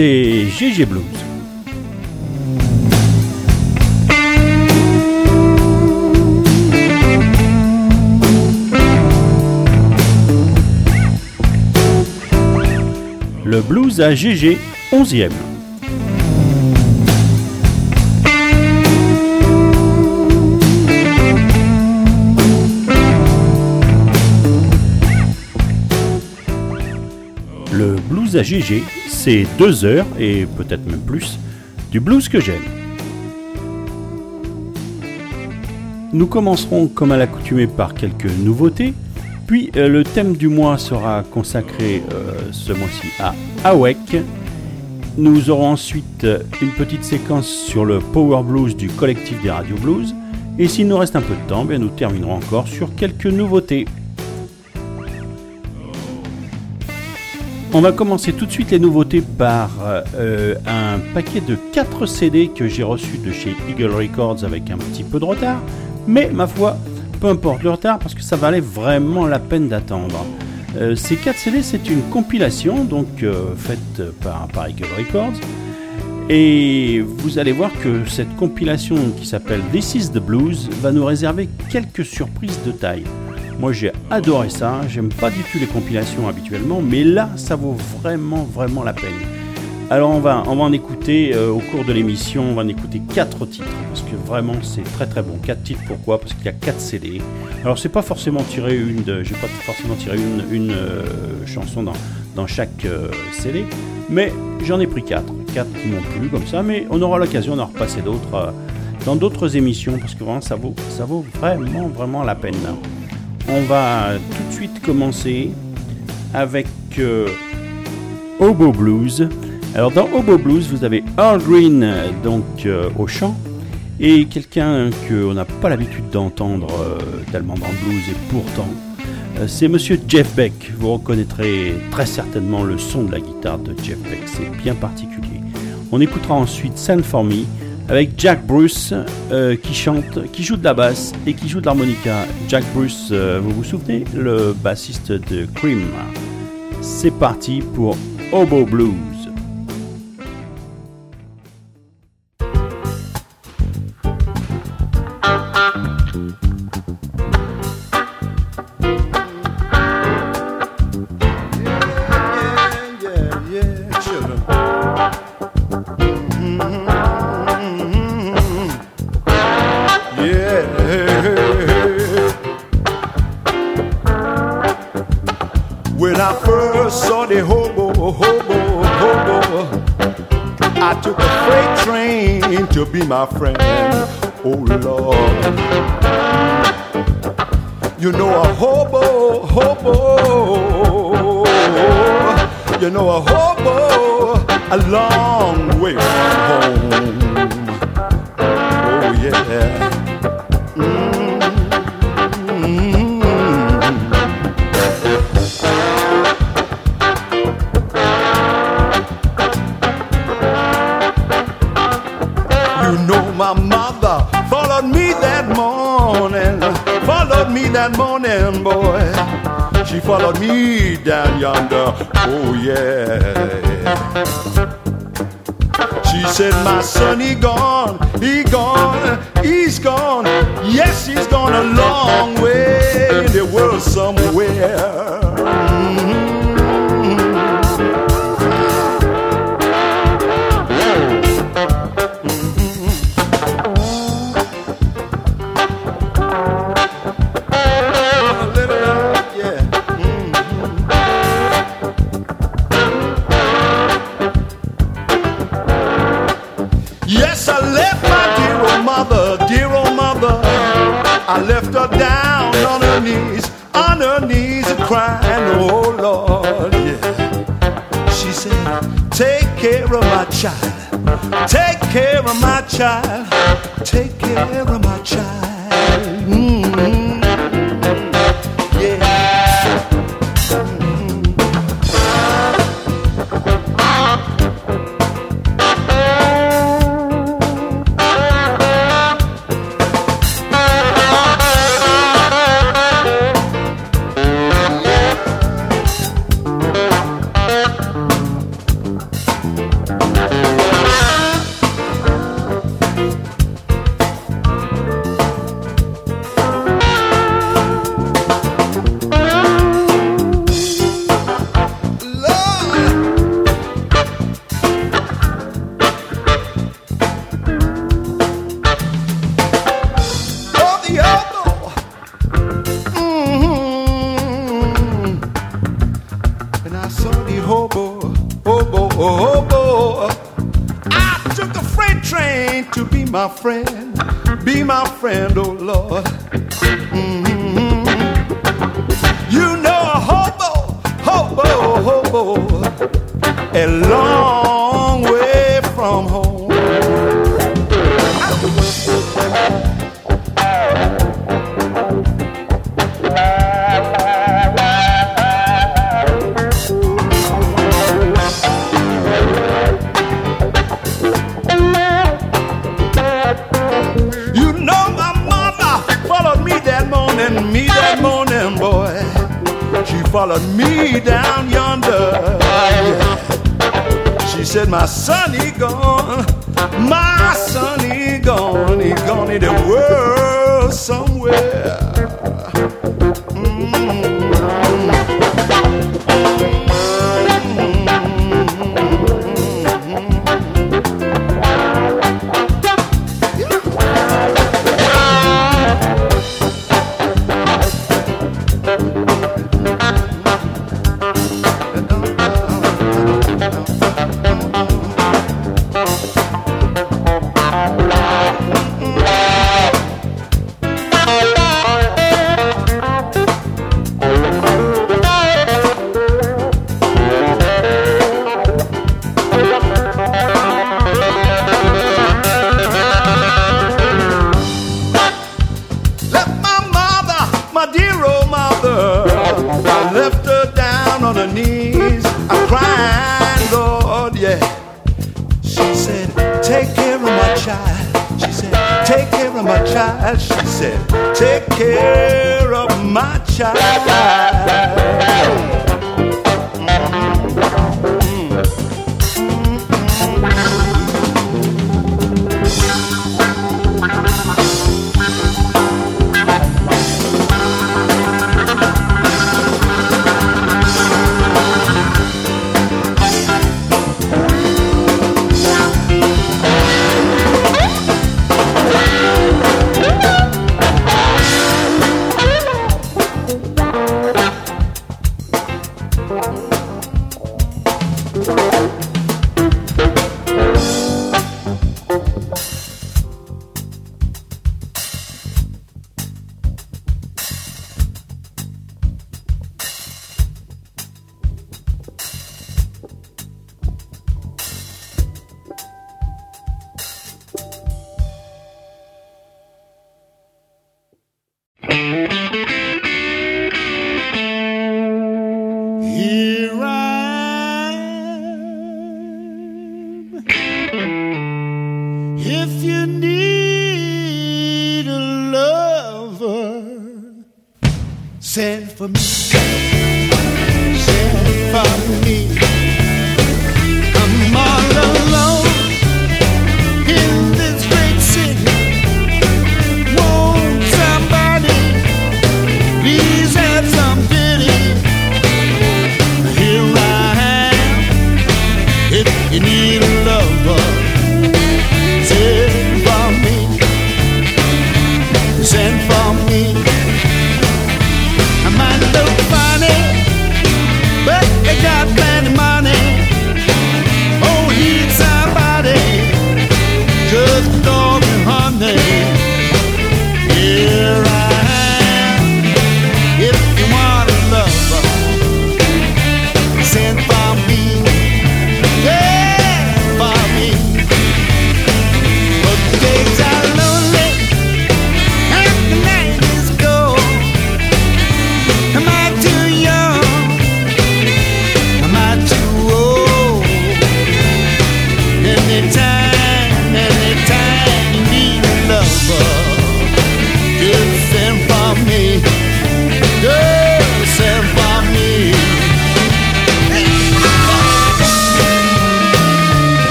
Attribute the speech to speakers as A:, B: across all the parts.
A: C'est GG Blues. Le blues à GG, 11e. À GG, c'est deux heures, et peut-être même plus, du blues que j'aime. Nous commencerons comme à l'accoutumée par quelques nouveautés, puis euh, le thème du mois sera consacré euh, ce mois-ci à Awake. Nous aurons ensuite euh, une petite séquence sur le Power Blues du collectif des Radio Blues. Et s'il nous reste un peu de temps, bien, nous terminerons encore sur quelques nouveautés. On va commencer tout de suite les nouveautés par euh, un paquet de 4 CD que j'ai reçu de chez Eagle Records avec un petit peu de retard. Mais ma foi, peu importe le retard parce que ça valait vraiment la peine d'attendre. Euh, ces 4 CD, c'est une compilation donc euh, faite par, par Eagle Records. Et vous allez voir que cette compilation qui s'appelle This is the Blues va nous réserver quelques surprises de taille. Moi j'ai adoré ça, j'aime pas du tout les compilations habituellement, mais là ça vaut vraiment vraiment la peine. Alors on va, on va en écouter euh, au cours de l'émission, on va en écouter 4 titres, parce que vraiment c'est très très bon. 4 titres pourquoi? Parce qu'il y a 4 CD. Alors c'est pas forcément tiré une. J'ai pas forcément tiré une, une euh, chanson dans, dans chaque euh, CD, mais j'en ai pris 4. 4 qui m'ont plu comme ça, mais on aura l'occasion d'en repasser d'autres dans d'autres émissions, parce que vraiment ça vaut, ça vaut vraiment vraiment la peine. On va tout de suite commencer avec euh, Hobo Blues. Alors dans Hobo Blues, vous avez Earl Green donc euh, au chant et quelqu'un qu'on n'a pas l'habitude d'entendre euh, tellement dans le blues et pourtant euh, c'est Monsieur Jeff Beck. Vous reconnaîtrez très certainement le son de la guitare de Jeff Beck, c'est bien particulier. On écoutera ensuite Send for Me avec Jack Bruce euh, qui chante, qui joue de la basse et qui joue de l'harmonica. Jack Bruce, euh, vous vous souvenez, le bassiste de Cream. C'est parti pour Hobo Blues.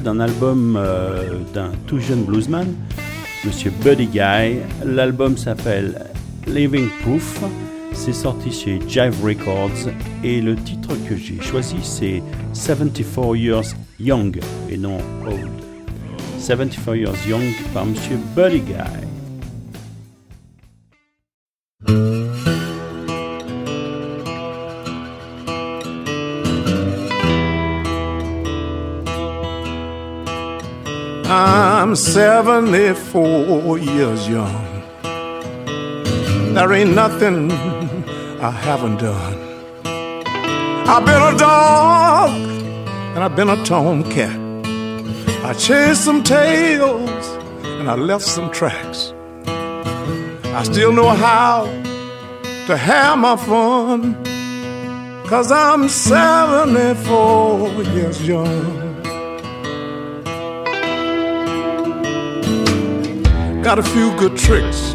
A: D'un album euh, d'un tout jeune bluesman, Monsieur Buddy Guy. L'album s'appelle Living Proof. C'est sorti chez Jive Records et le titre que j'ai choisi c'est 74 Years Young et non Old. 74 Years Young par Monsieur Buddy Guy.
B: 74 years young. There ain't nothing I haven't done. I've been a dog and I've been a tomcat. I chased some tails and I left some tracks. I still know how to have my fun. Cause I'm 74 years young. Got a few good tricks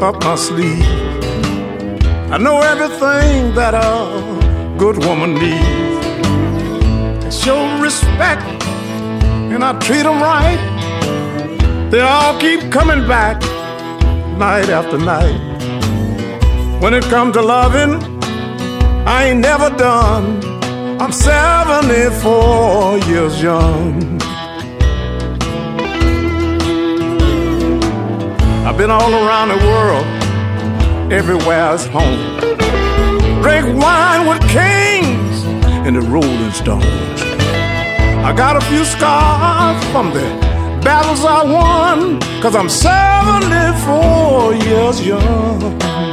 B: up my sleeve. I know everything that a good woman needs. I show respect and I treat them right. They all keep coming back night after night. When it comes to loving, I ain't never done. I'm 74 years young. Been all around the world, everywhere's home. Drink wine with kings and the Rolling Stones. I got a few scars from the battles I won, cause I'm 74 years young.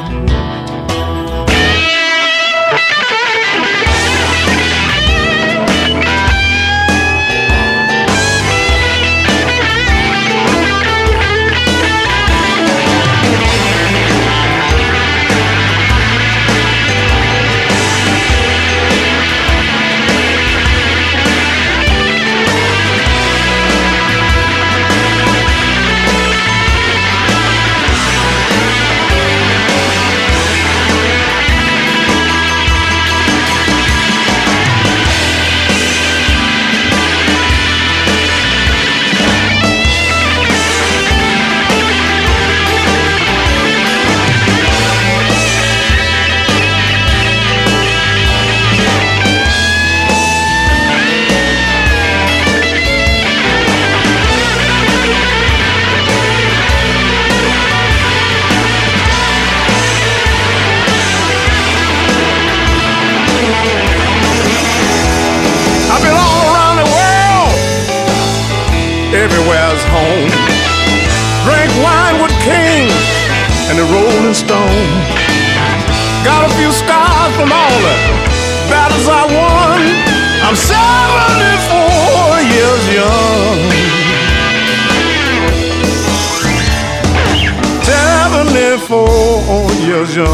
B: 74.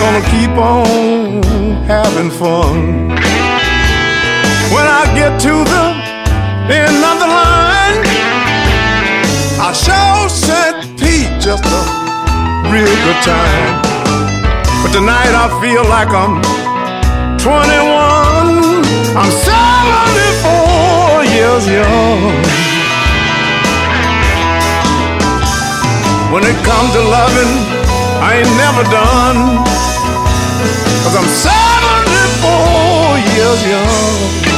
B: Gonna keep on having fun. When I get to the end of the line, I sure sent Pete just a real good time. But tonight I feel like I'm 21. I'm 74 years young. When it comes to loving, I ain't never done. Cause I'm 74 years young.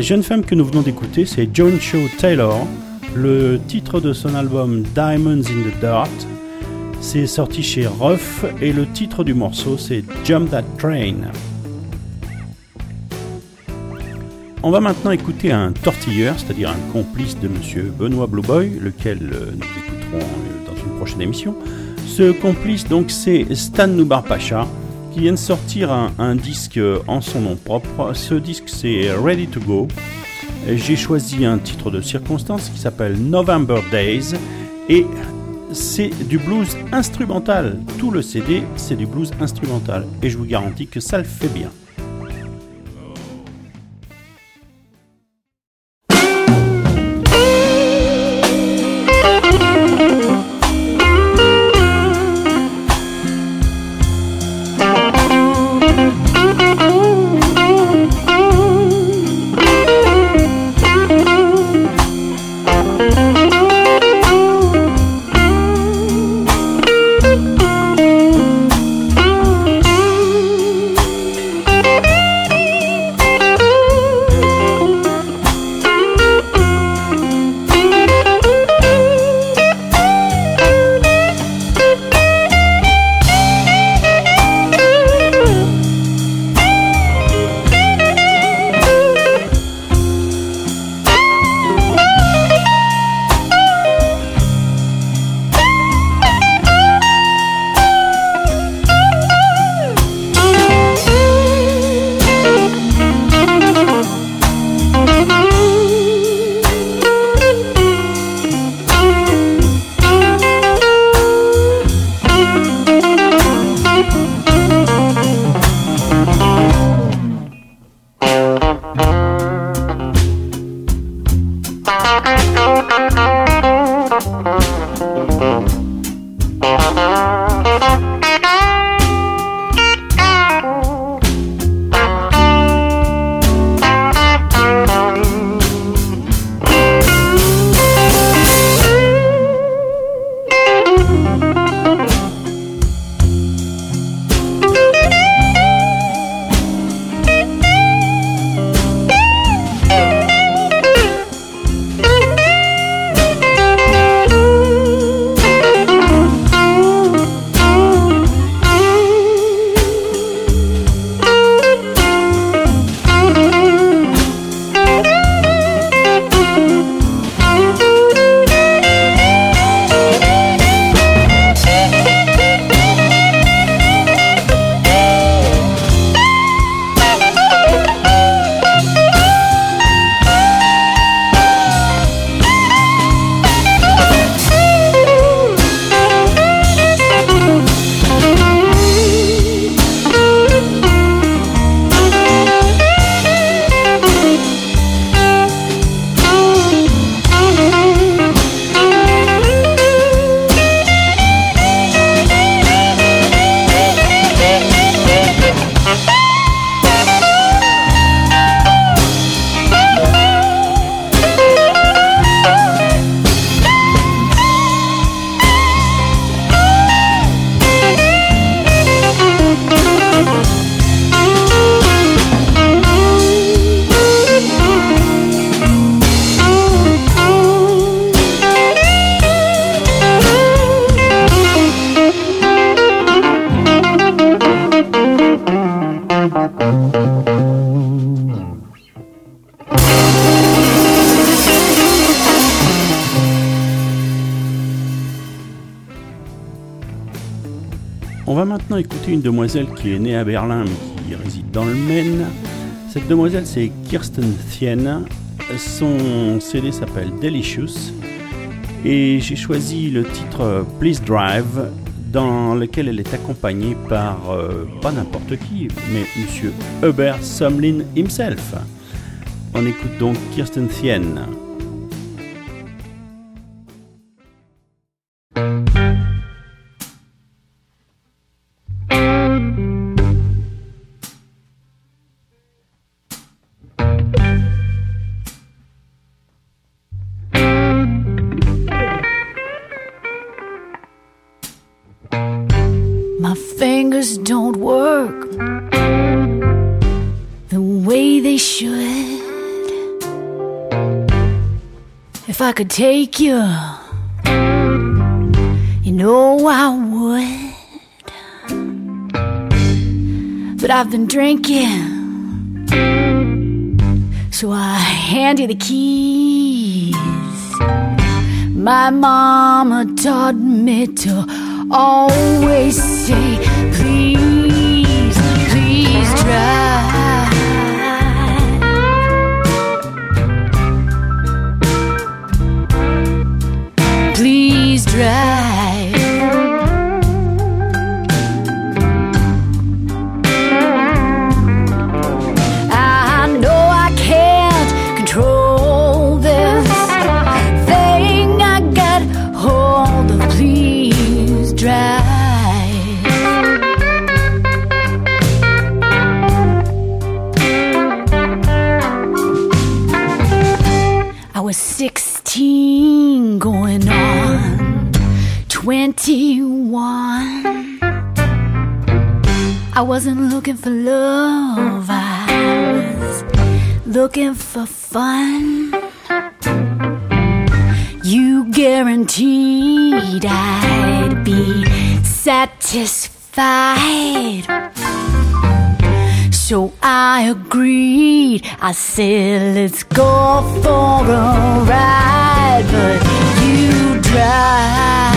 A: La jeune femme que nous venons d'écouter, c'est Joan Shaw Taylor. Le titre de son album Diamonds in the Dirt, c'est sorti chez Ruff et le titre du morceau c'est Jump That Train. On va maintenant écouter un tortilleur, c'est-à-dire un complice de monsieur Benoît Blueboy, lequel euh, nous écouterons euh, dans une prochaine émission. Ce complice donc c'est Stan Nubar Pacha qui vient de sortir un, disque en son nom propre. Ce disque c'est Ready to Go. J'ai choisi un titre de circonstance qui s'appelle November Days et c'est du blues instrumental. Tout le CD c'est du blues instrumental et je vous garantis que ça le fait bien. Une demoiselle qui est née à Berlin mais qui réside dans le Maine. Cette demoiselle c'est Kirsten Thien. Son CD s'appelle Delicious. Et j'ai choisi le titre Please Drive dans lequel elle est accompagnée par euh, pas n'importe qui, mais monsieur Hubert Sumlin himself. On écoute donc Kirsten Thien.
C: You, you know I would. But I've been drinking, so I hand you the keys. My mama taught me to always say, please, please drive. Was 16 going on 21. I wasn't looking for love, I was looking for fun. You guaranteed I'd be satisfied. So I agreed. I said, let's go for a ride, but you drive.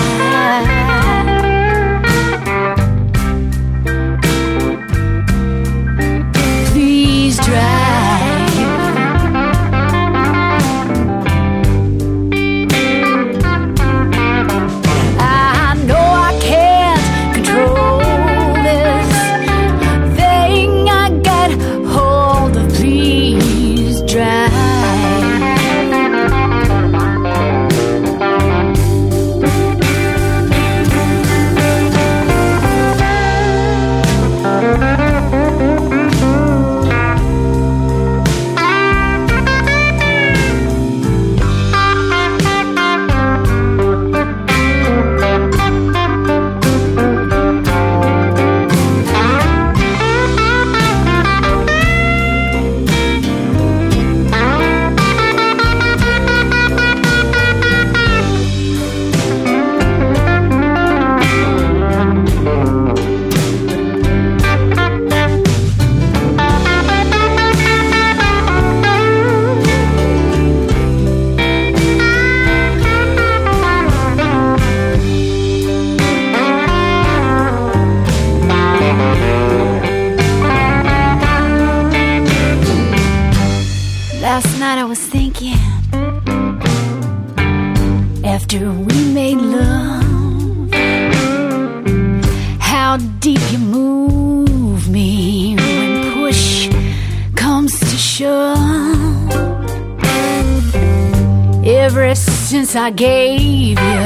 C: Once I gave you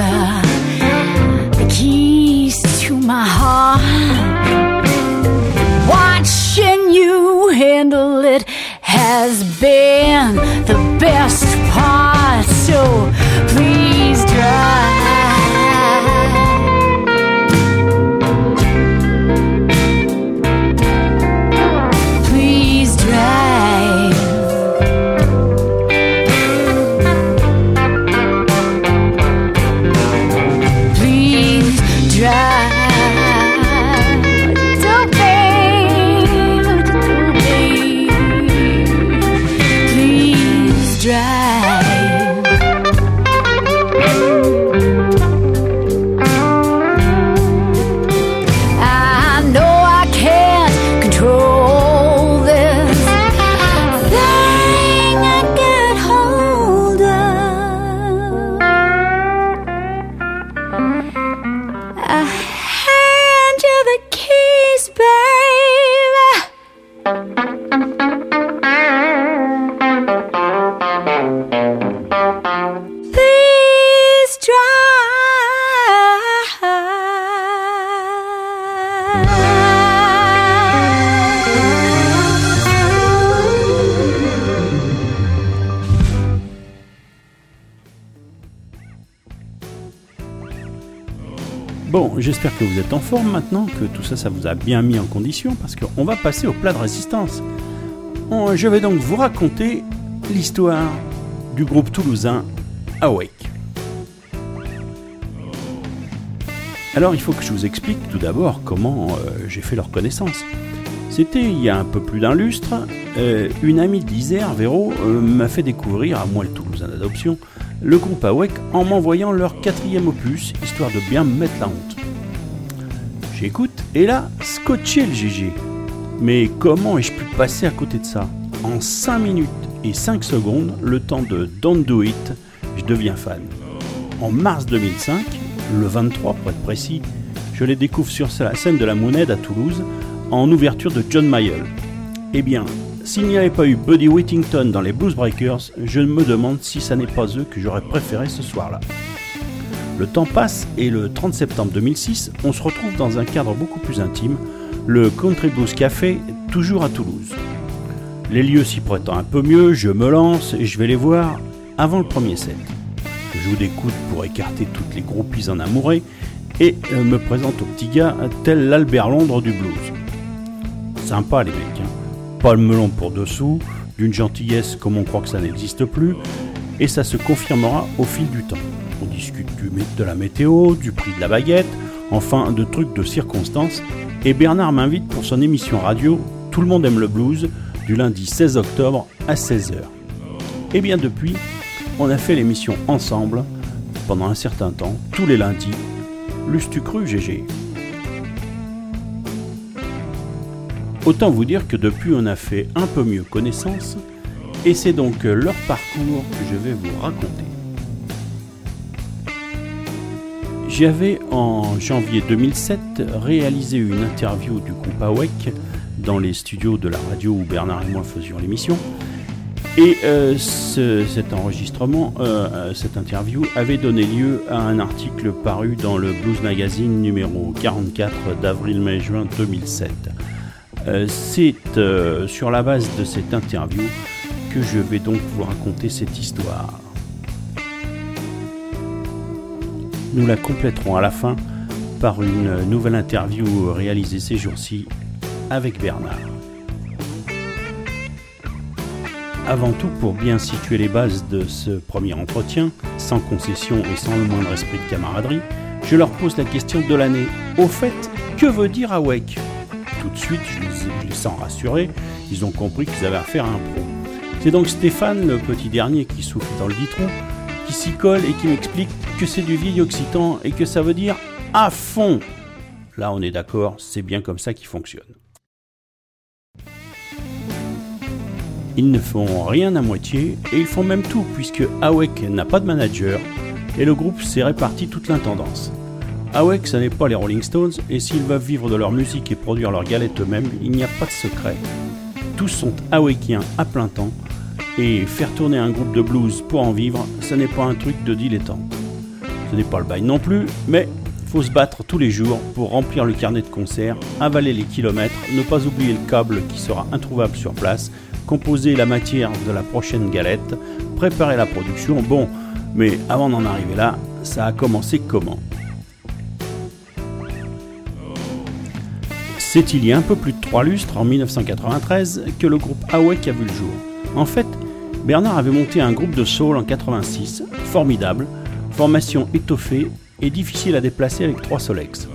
C: the keys to my heart. Watching you handle it has been
A: en forme maintenant, que tout ça, ça vous a bien mis en condition, parce qu'on va passer au plat de résistance. Je vais donc vous raconter l'histoire du groupe toulousain Awake. Alors, il faut que je vous explique tout d'abord comment euh, j'ai fait leur connaissance. C'était il y a un peu plus d'un lustre, euh, une amie d'Isère, Véro, euh, m'a fait découvrir, à moi le Toulousain d'adoption, le groupe Awake en m'envoyant leur quatrième opus, histoire de bien me mettre la honte. J'écoute, et là, scotché le GG. Mais comment ai-je pu passer à côté de ça? En 5 minutes et 5 secondes, le temps de Don't Do It, je deviens fan. En mars 2005, le 23 pour être précis, je les découvre sur la scène de la Moonhead à Toulouse, en ouverture de John Mayall. Eh bien, s'il n'y avait pas eu Buddy Whittington dans les Blues Breakers, je me demande si ça n'est pas eux que j'aurais préféré ce soir-là. Le temps passe et le 30 septembre 2006, on se retrouve dans un cadre beaucoup plus intime, le Country Blues Café, toujours à Toulouse. Les lieux s'y prêtant un peu mieux, je me lance et je vais les voir avant le premier set. Je joue des coudes pour écarter toutes les groupies en amoureux et euh, me présente aux petits gars tel l'Albert Londres du blues. Sympa les mecs, hein. pas le melon pour dessous, d'une gentillesse comme on croit que ça n'existe plus, et ça se confirmera au fil du temps. Discute de la météo, du prix de la baguette, enfin de trucs de circonstances, et Bernard m'invite pour son émission radio Tout le monde aime le blues, du lundi 16 octobre à 16h. Et bien depuis, on a fait l'émission ensemble, pendant un certain temps, tous les lundis. L'eusses-tu cru, GG Autant vous dire que depuis on a fait un peu mieux connaissance, et c'est donc leur parcours que je vais vous raconter. J'avais en janvier 2007 réalisé une interview du groupe AWEC dans les studios de la radio où Bernard et moi faisions l'émission. Et euh, ce- cet enregistrement, euh, euh, cette interview avait donné lieu à un article paru dans le Blues Magazine numéro 44 d'avril-mai juin 2007. Euh, C'est sur la base de cette interview que je vais donc vous raconter cette histoire. Nous la compléterons à la fin par une nouvelle interview réalisée ces jours-ci avec Bernard. Avant tout, pour bien situer les bases de ce premier entretien, sans concession et sans le moindre esprit de camaraderie, je leur pose la question de l'année. Au fait, que veut dire AWEC? Tout de suite, je les, je sens rassurés, ils ont compris qu'ils avaient affaire à un pro. C'est donc Stéphane, le petit dernier qui souffle dans le ditron, qui s'y colle et qui m'explique que c'est du vieil occitan et que ça veut dire à fond. Là, on est d'accord, c'est bien comme ça qu'il fonctionne. Ils ne font rien à moitié et ils font même tout puisque Awek n'a pas de manager et le groupe s'est réparti toute l'intendance. Awek, ce n'est pas les Rolling Stones et s'ils veulent vivre de leur musique et produire leurs galettes eux-mêmes, il n'y a pas de secret. Tous sont Awekiens à plein temps Et faire tourner un groupe de blues pour en vivre, ce n'est pas un truc de dilettante. Ce n'est pas le bail non plus, mais faut se battre tous les jours pour remplir le carnet de concert, avaler les kilomètres, ne pas oublier le câble qui sera introuvable sur place, composer la matière de la prochaine galette, préparer la production. Bon, mais avant d'en arriver là, ça a commencé comment? C'est il y a un peu plus de trois lustres, en 1993, que le groupe Awake a vu le jour. En fait, Bernard avait monté un groupe de soul en 86, formidable, formation étoffée et difficile à déplacer avec trois Solex.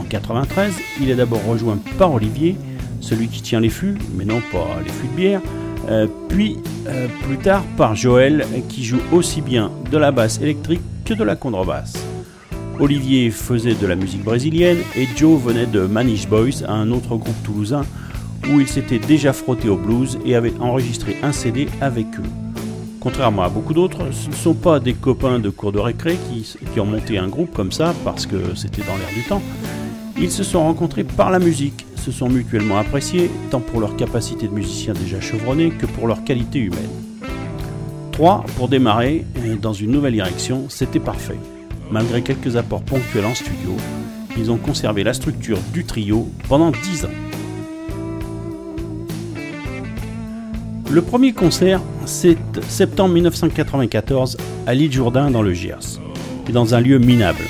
A: En 93, il est d'abord rejoint par Olivier, celui qui tient les fûts, mais non pas les fûts de bière, euh, puis euh, plus tard par Joël qui joue aussi bien de la basse électrique que de la contrebasse. Olivier faisait de la musique brésilienne et Joe venait de Manish Boys, un autre groupe toulousain où il s'était déjà frotté au blues et avait enregistré un CD avec eux. Contrairement à beaucoup d'autres, ce ne sont pas des copains de cours de récré qui, ont monté un groupe comme ça parce que c'était dans l'air du temps. Ils se sont rencontrés par la musique, se sont mutuellement appréciés, tant pour leur capacité de musiciens déjà chevronnés que pour leur qualité humaine. 3. Pour démarrer dans une nouvelle direction, c'était parfait. Malgré quelques apports ponctuels en studio, ils ont conservé la structure du trio pendant 10 ans. Le premier concert, c'est septembre 1994 à l'île Jourdain dans le Gers, et dans un lieu minable.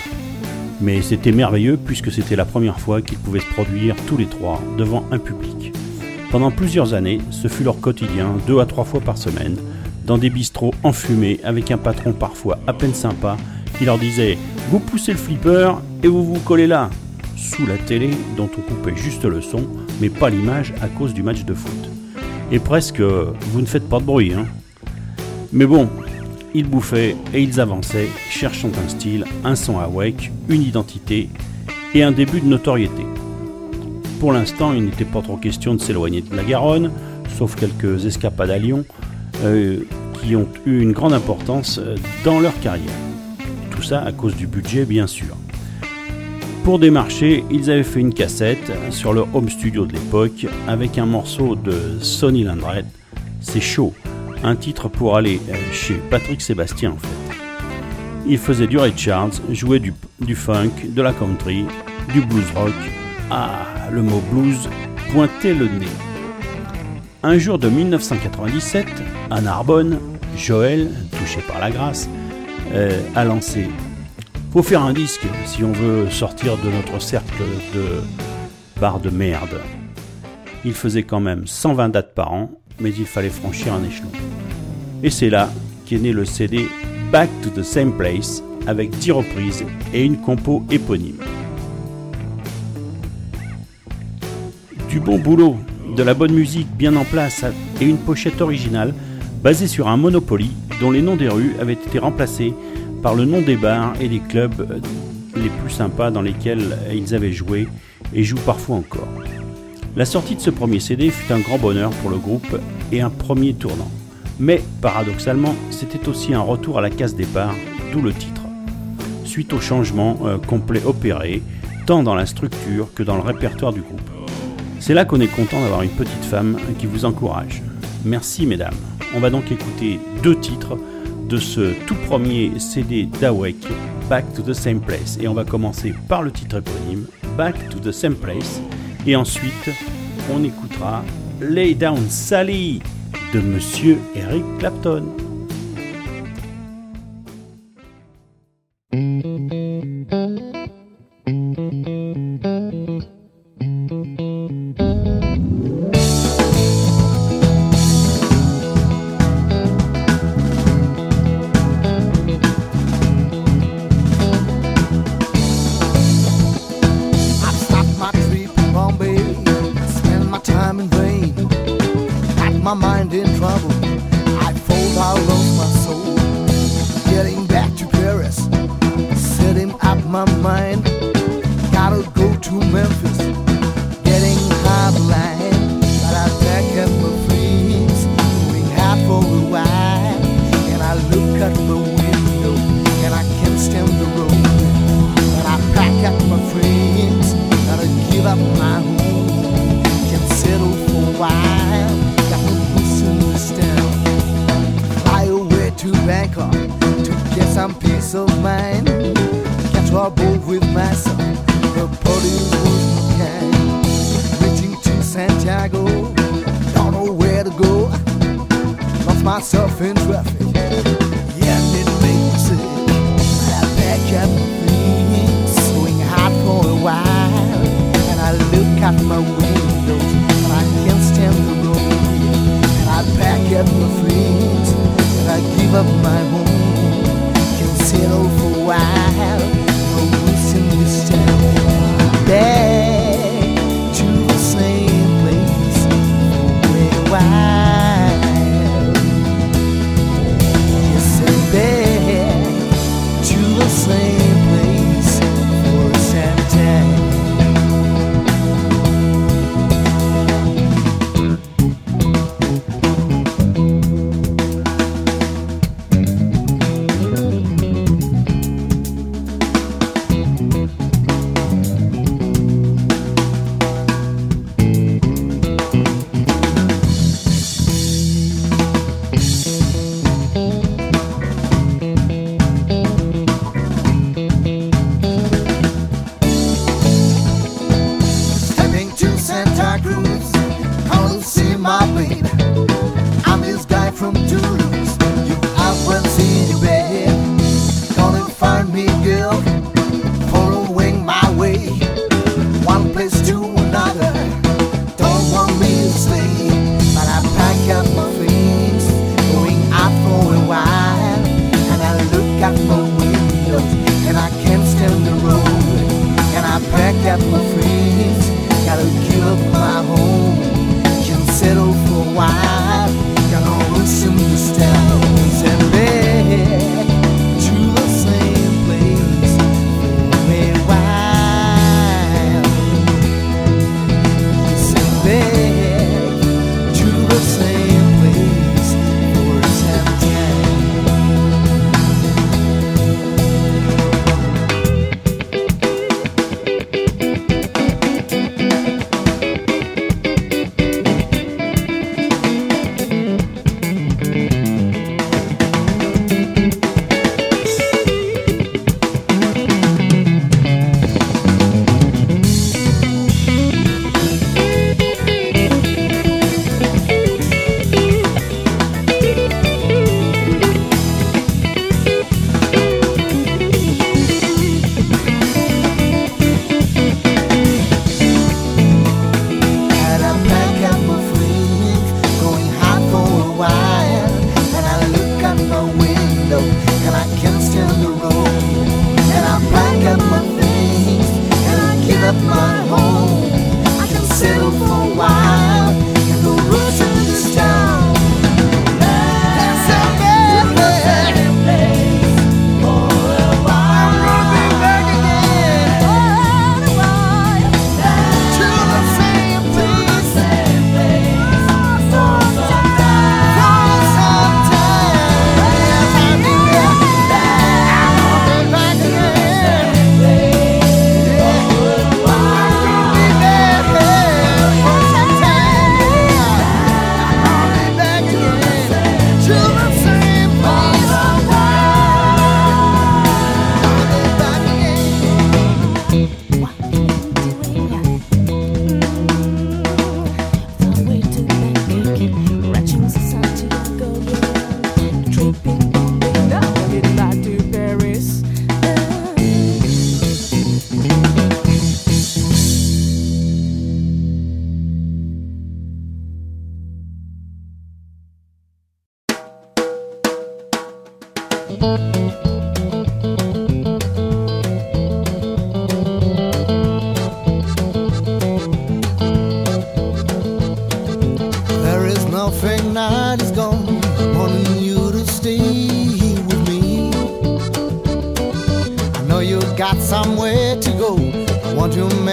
A: Mais c'était merveilleux puisque c'était la première fois qu'ils pouvaient se produire tous les trois devant un public. Pendant plusieurs années, ce fut leur quotidien, deux à trois fois par semaine, dans des bistrots enfumés avec un patron parfois à peine sympa qui leur disait Vous poussez le flipper et vous vous collez là, sous la télé dont on coupait juste le son, mais pas l'image à cause du match de foot et presque vous ne faites pas de bruit. Hein. Mais bon, ils bouffaient et ils avançaient, cherchant un style, un son à wake, une identité et un début de notoriété. Pour l'instant, il n'était pas trop question de s'éloigner de la Garonne, sauf quelques escapades à Lyon, euh, qui ont eu une grande importance euh, dans leur carrière. Tout ça à cause du budget, bien sûr. Pour démarcher, ils avaient fait une cassette sur leur home studio de l'époque avec un morceau de Sonny Landred. C'est chaud, un titre pour aller euh, chez Patrick Sébastien en fait. Il faisait du Ray Charles, jouait du, funk, de la country, du blues rock. Ah, le mot blues pointait le nez. Un jour de 1997, à Narbonne, Joël, touché par la grâce, euh, a lancé faut faire un disque si on veut sortir de notre cercle de barres de merde. Il faisait quand même 120 dates par an, mais il fallait franchir un échelon. Et c'est là qu'est né le CD Back to the Same Place avec 10 reprises et une compo éponyme. Du bon boulot, de la bonne musique bien en place et une pochette originale basée sur un Monopoly dont les noms des rues avaient été remplacés par le nom des bars et des clubs les plus sympas dans lesquels ils avaient joué et jouent parfois encore. La sortie de ce premier CD fut un grand bonheur pour le groupe et un premier tournant. Mais paradoxalement, c'était aussi un retour à la case départ, d'où le titre. Suite au changement euh, complet opéré, tant dans la structure que dans le répertoire du groupe. C'est là qu'on est content d'avoir une petite femme qui vous encourage. Merci mesdames. On va donc écouter deux titres de ce tout premier CD d'Awake, Back to the Same Place. Et on va commencer par le titre éponyme, Back to the Same Place. Et ensuite, on écoutera Lay Down Sally de Monsieur Eric Clapton.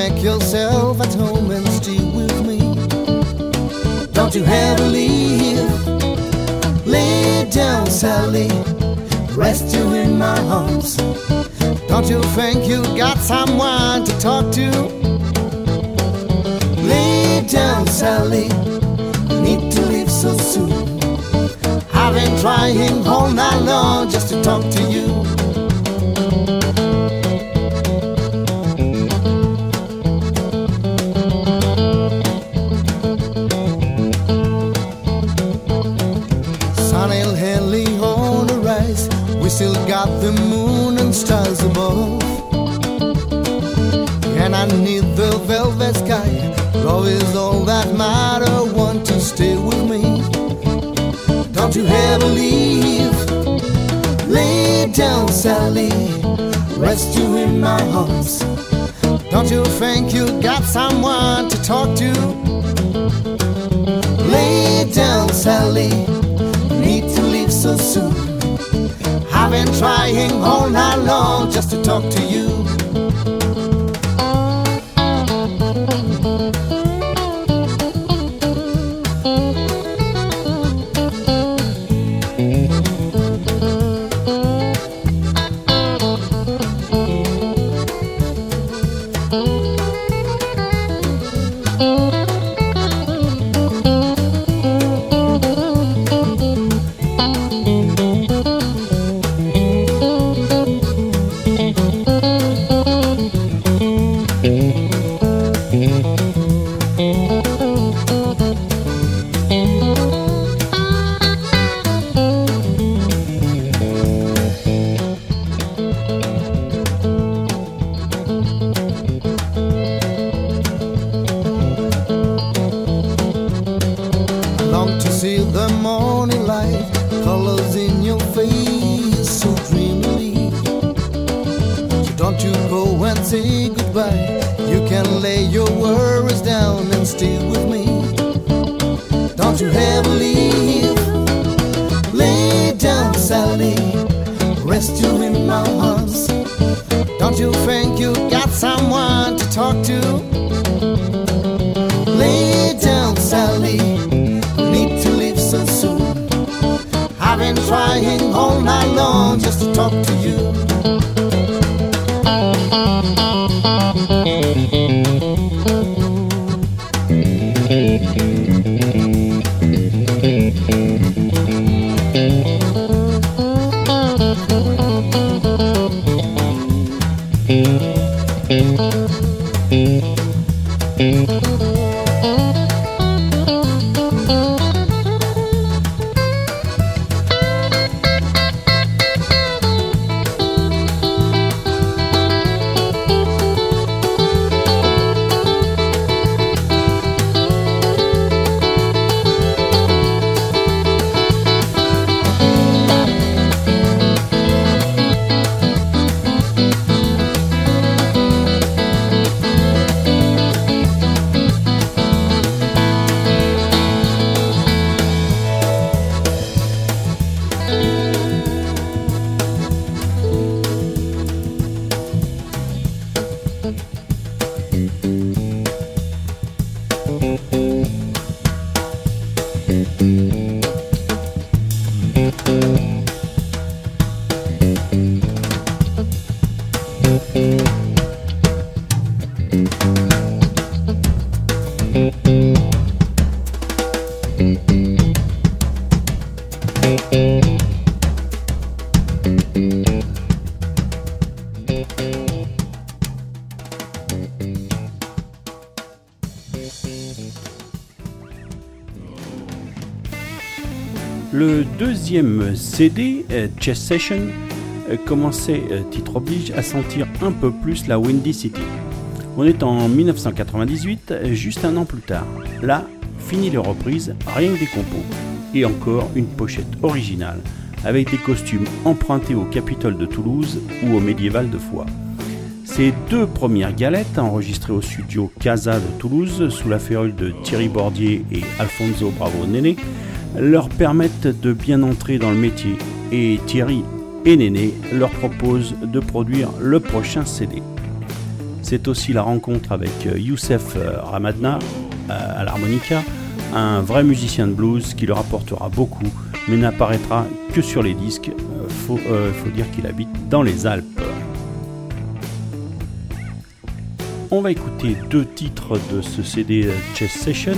D: make yourself at home and stay with me. Don't you ever leave. Lay down, Sally. Rest you in my arms. Don't you think you got someone to talk to? Lay down, Sally. Need to leave so soon. I've been trying all night long just to talk to you. Don't you ever leave? Lay down, Sally. Rest you in my arms. Don't you think you got someone to talk to? Lay down, Sally. Need to leave so soon. I've been trying all night long just to talk to you.
A: CD, euh, Chess Session, euh, commençait, euh, titre oblige, à sentir un peu plus la Windy City. On est en 1998, juste un an plus tard. Là, fini les reprises, rien que des compos. Et encore une pochette originale, avec des costumes empruntés au Capitole de Toulouse ou au Médiéval de Foix. Ces deux premières galettes, enregistrées au studio Casa de Toulouse, sous la férule de Thierry Bordier et Alfonso Bravo Néné, leur permettent de bien entrer dans le métier et Thierry et Néné leur proposent de produire le prochain CD. C'est aussi la rencontre avec euh, Youssef euh, Ramadna euh, à l'harmonica, un vrai musicien de blues qui leur apportera beaucoup, mais n'apparaîtra que sur les disques. Faut, faut dire qu'il habite dans les Alpes. On va écouter deux titres de ce CD Chess Session.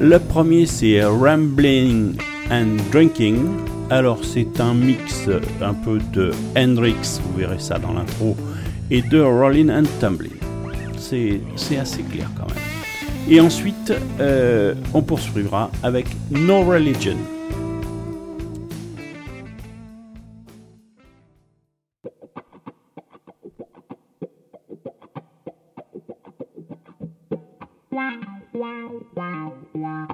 A: Le premier c'est Rambling and Drinking. Alors c'est un mix un peu de Hendrix, vous verrez ça dans l'intro, et de Rolling and Tumbling. C'est assez clair quand même. Et ensuite, euh, on poursuivra avec No Religion.
D: Well,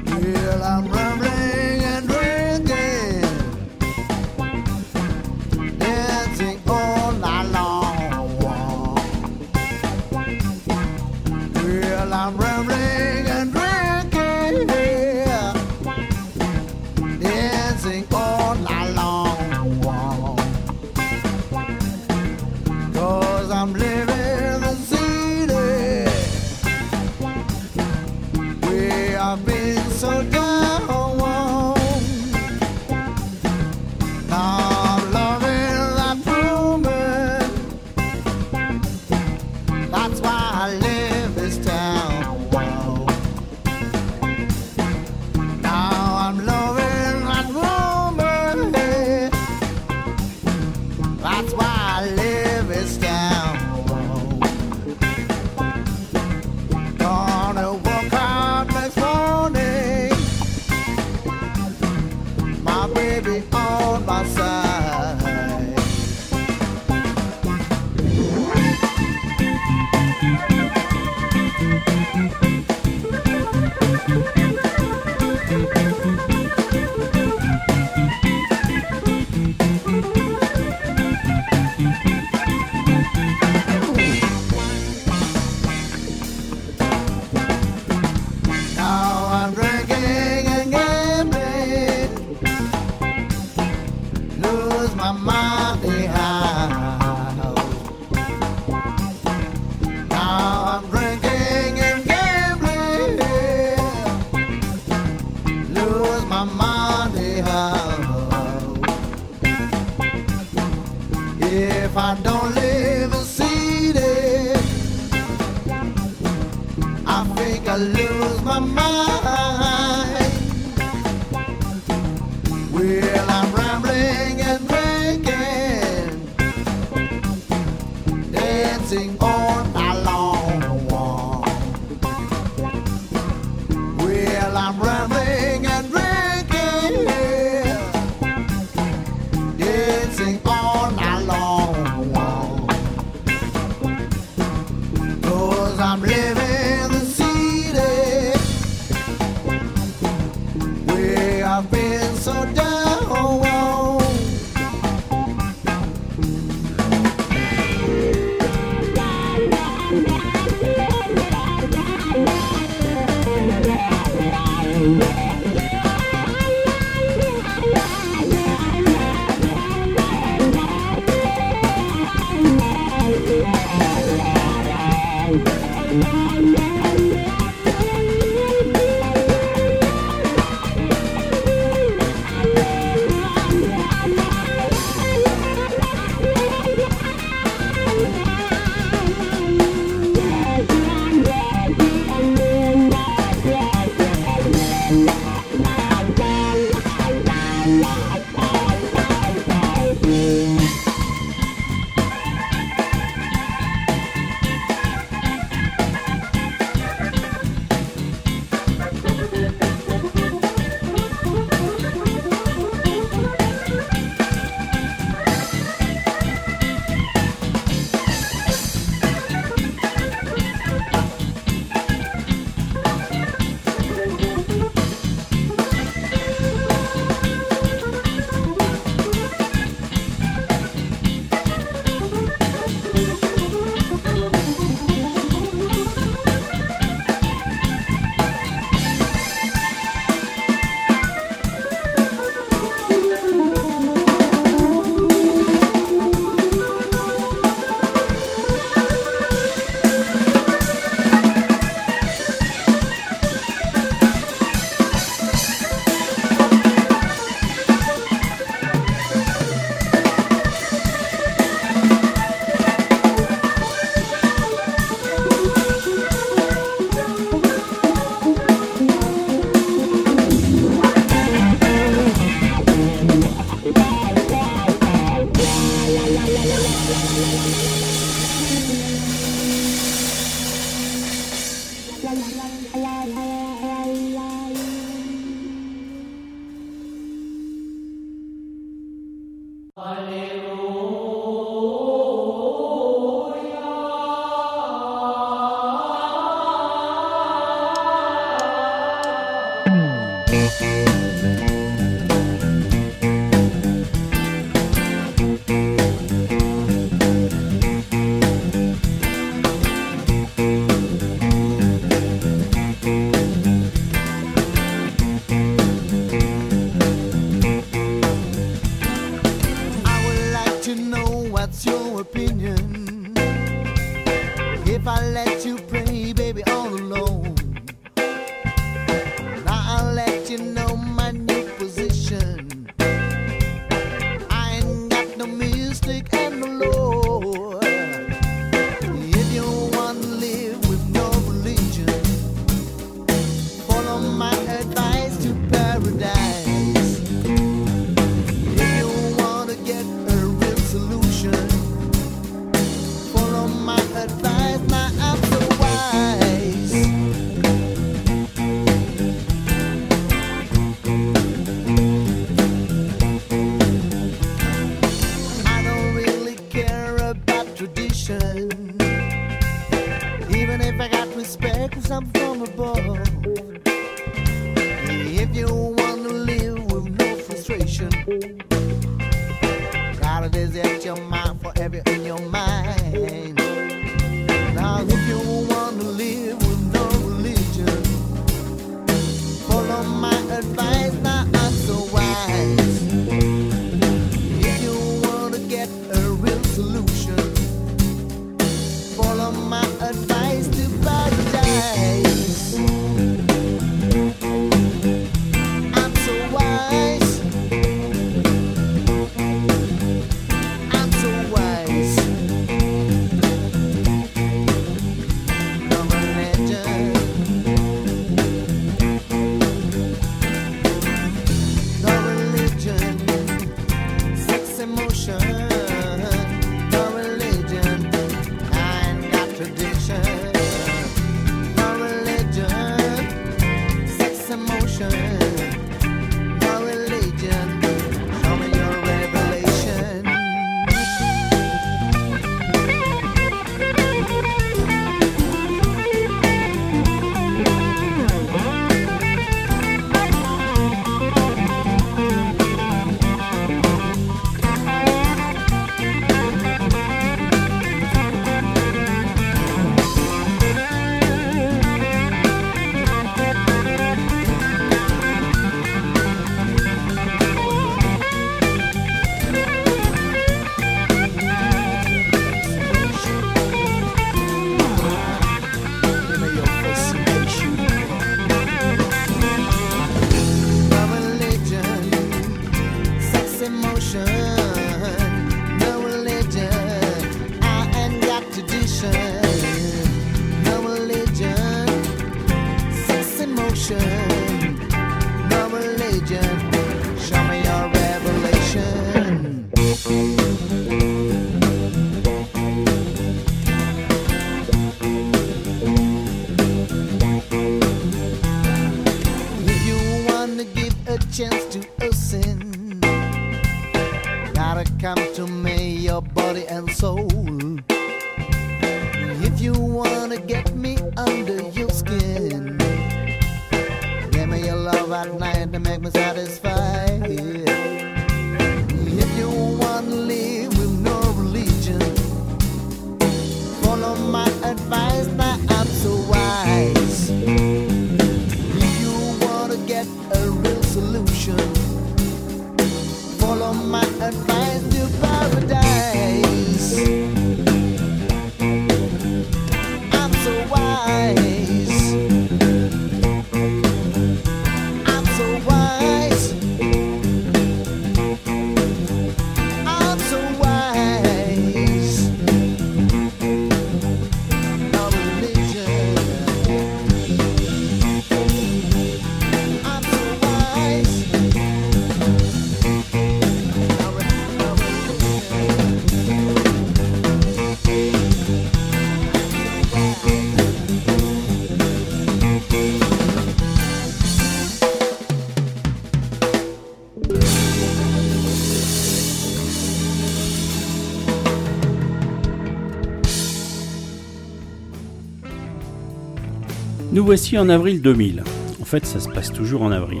A: voici en avril 2000. En fait, ça se passe toujours en avril.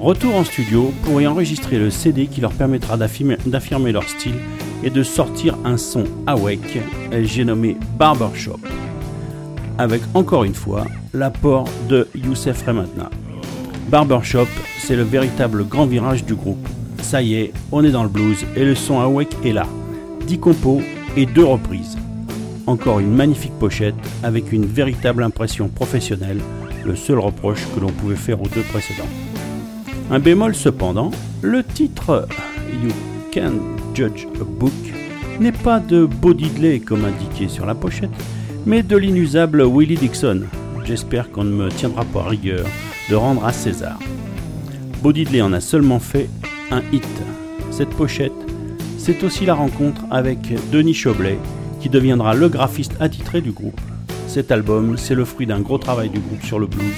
A: Retour en studio pour y enregistrer le CD qui leur permettra d'affirmer leur style et de sortir un son awake, j'ai nommé Barbershop. Avec encore une fois l'apport de Youssef Rematna. Barbershop, c'est le véritable grand virage du groupe. Ça y est, on est dans le blues et le son awake est là. 10 compos et 2 reprises. Encore une magnifique pochette avec une véritable impression professionnelle, le seul reproche que l'on pouvait faire aux deux précédents. Un bémol cependant, le titre You Can Judge a Book n'est pas de Bo Diddley comme indiqué sur la pochette, mais de l'inusable Willie Dixon. J'espère qu'on ne me tiendra pas rigueur de rendre à César. Bo Diddley en a seulement fait un hit. Cette pochette, c'est aussi la rencontre avec Denis Choblet, qui deviendra le graphiste attitré du groupe. Cet album, c'est le fruit d'un gros travail du groupe sur le blues,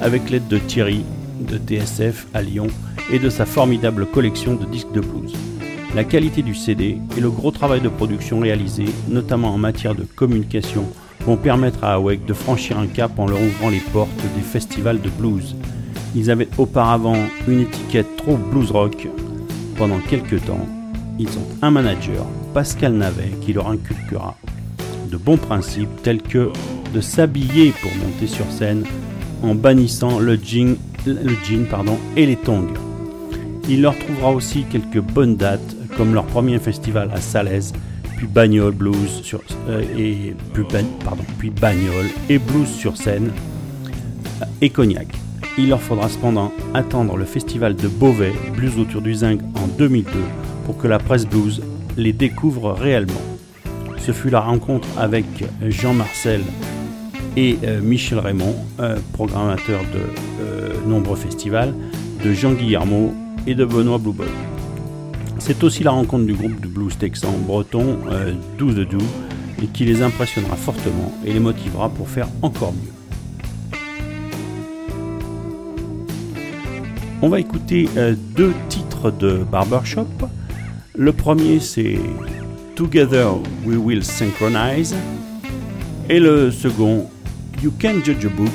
A: avec l'aide de Thierry, de TSF à Lyon, et de sa formidable collection de disques de blues. La qualité du CD et le gros travail de production réalisé, notamment en matière de communication, vont permettre à Awake de franchir un cap en leur ouvrant les portes des festivals de blues. Ils avaient auparavant une étiquette trop blues rock. Pendant quelques temps, ils ont un manager, Pascal Navet, qui leur inculquera de bons principes tels que de s'habiller pour monter sur scène en bannissant le jean, le jean pardon, et les tongs. Il leur trouvera aussi quelques bonnes dates comme leur premier festival à Salaise, puis Bagnole Blues euh, et puis, pardon, puis Bagnole et Blues sur scène et Cognac. Il leur faudra cependant attendre le festival de Beauvais, Blues autour du Zinc en 2002 pour que la presse blues les découvre réellement. Ce fut la rencontre avec Jean-Marcel et euh, Michel Raymond, euh, programmateur de nombreux festivals, de Jean Guillermo et de Benoît Bluebird. C'est aussi la rencontre du groupe de blues texan breton euh, Do the Do et qui les impressionnera fortement et les motivera pour faire encore mieux. On va écouter euh, deux titres de Barbershop. Le premier c'est Together We Will Synchronize et le second You Can Judge a Book,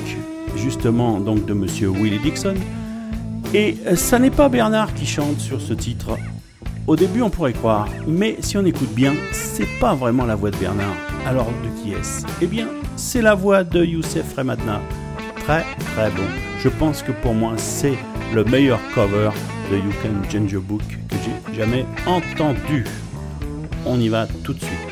A: justement donc de monsieur Willie Dixon. Et euh, ça n'est pas Bernard qui chante sur ce titre. Au début, on pourrait croire, mais si on écoute bien, c'est pas vraiment la voix de Bernard. Alors de qui est-ce? Eh bien, c'est la voix de Youssef Remadna. Très très bon. Je pense que pour moi, c'est le meilleur cover de You Can Ginger Book que j'ai jamais entendu. On y va tout de suite.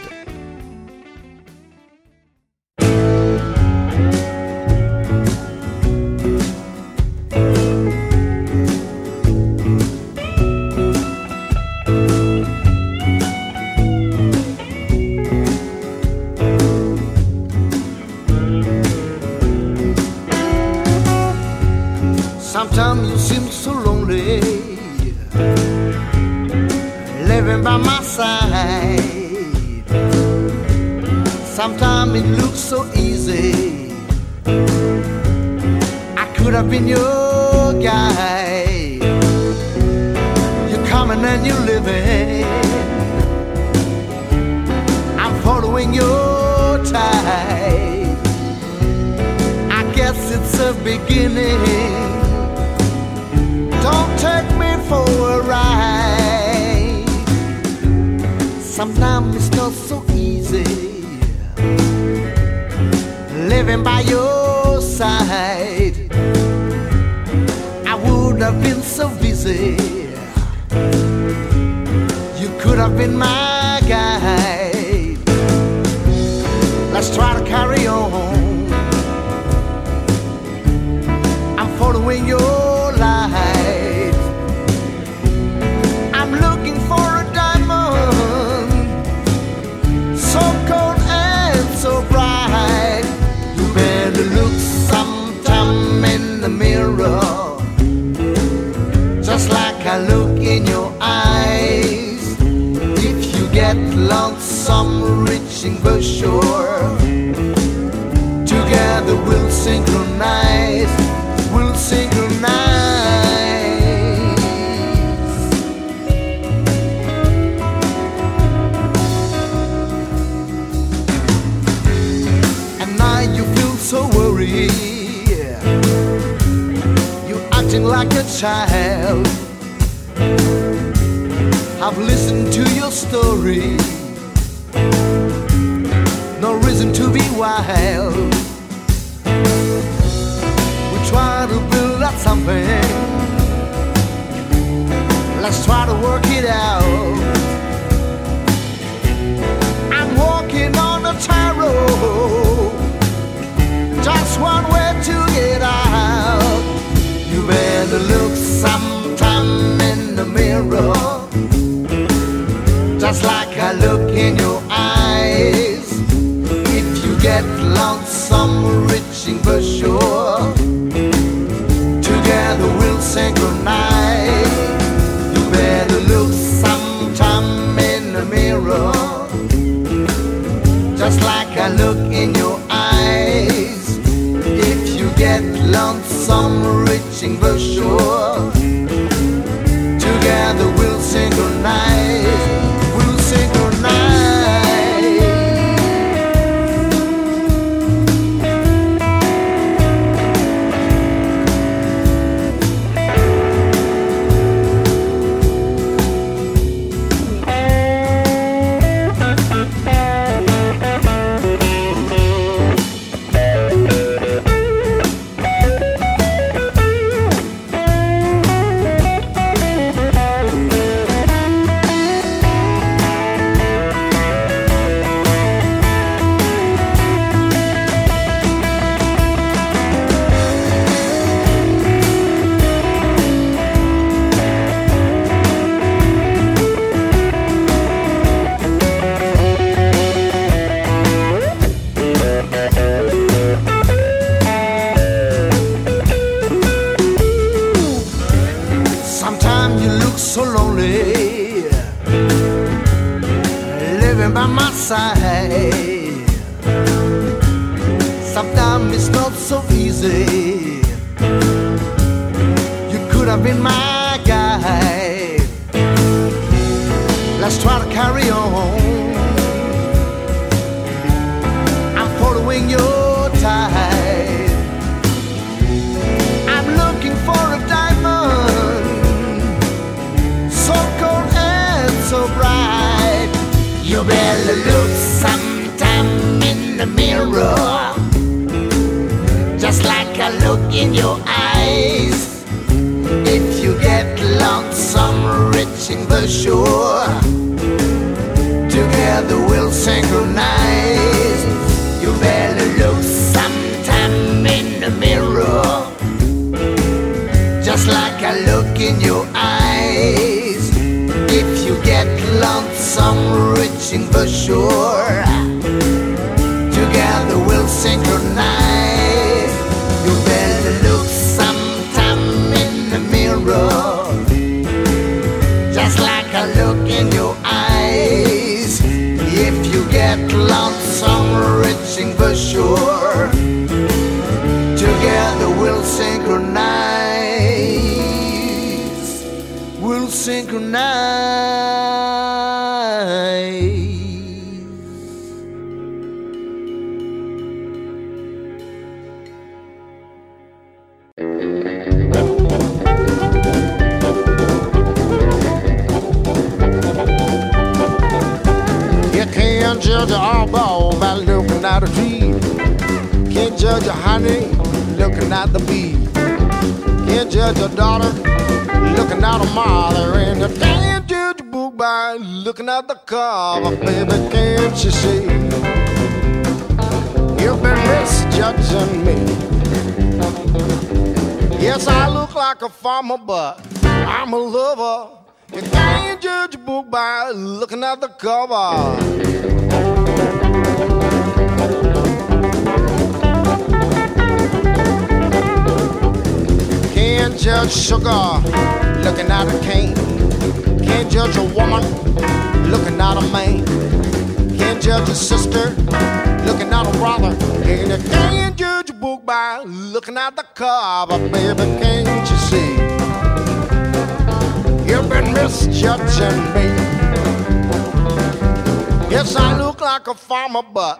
E: mama, but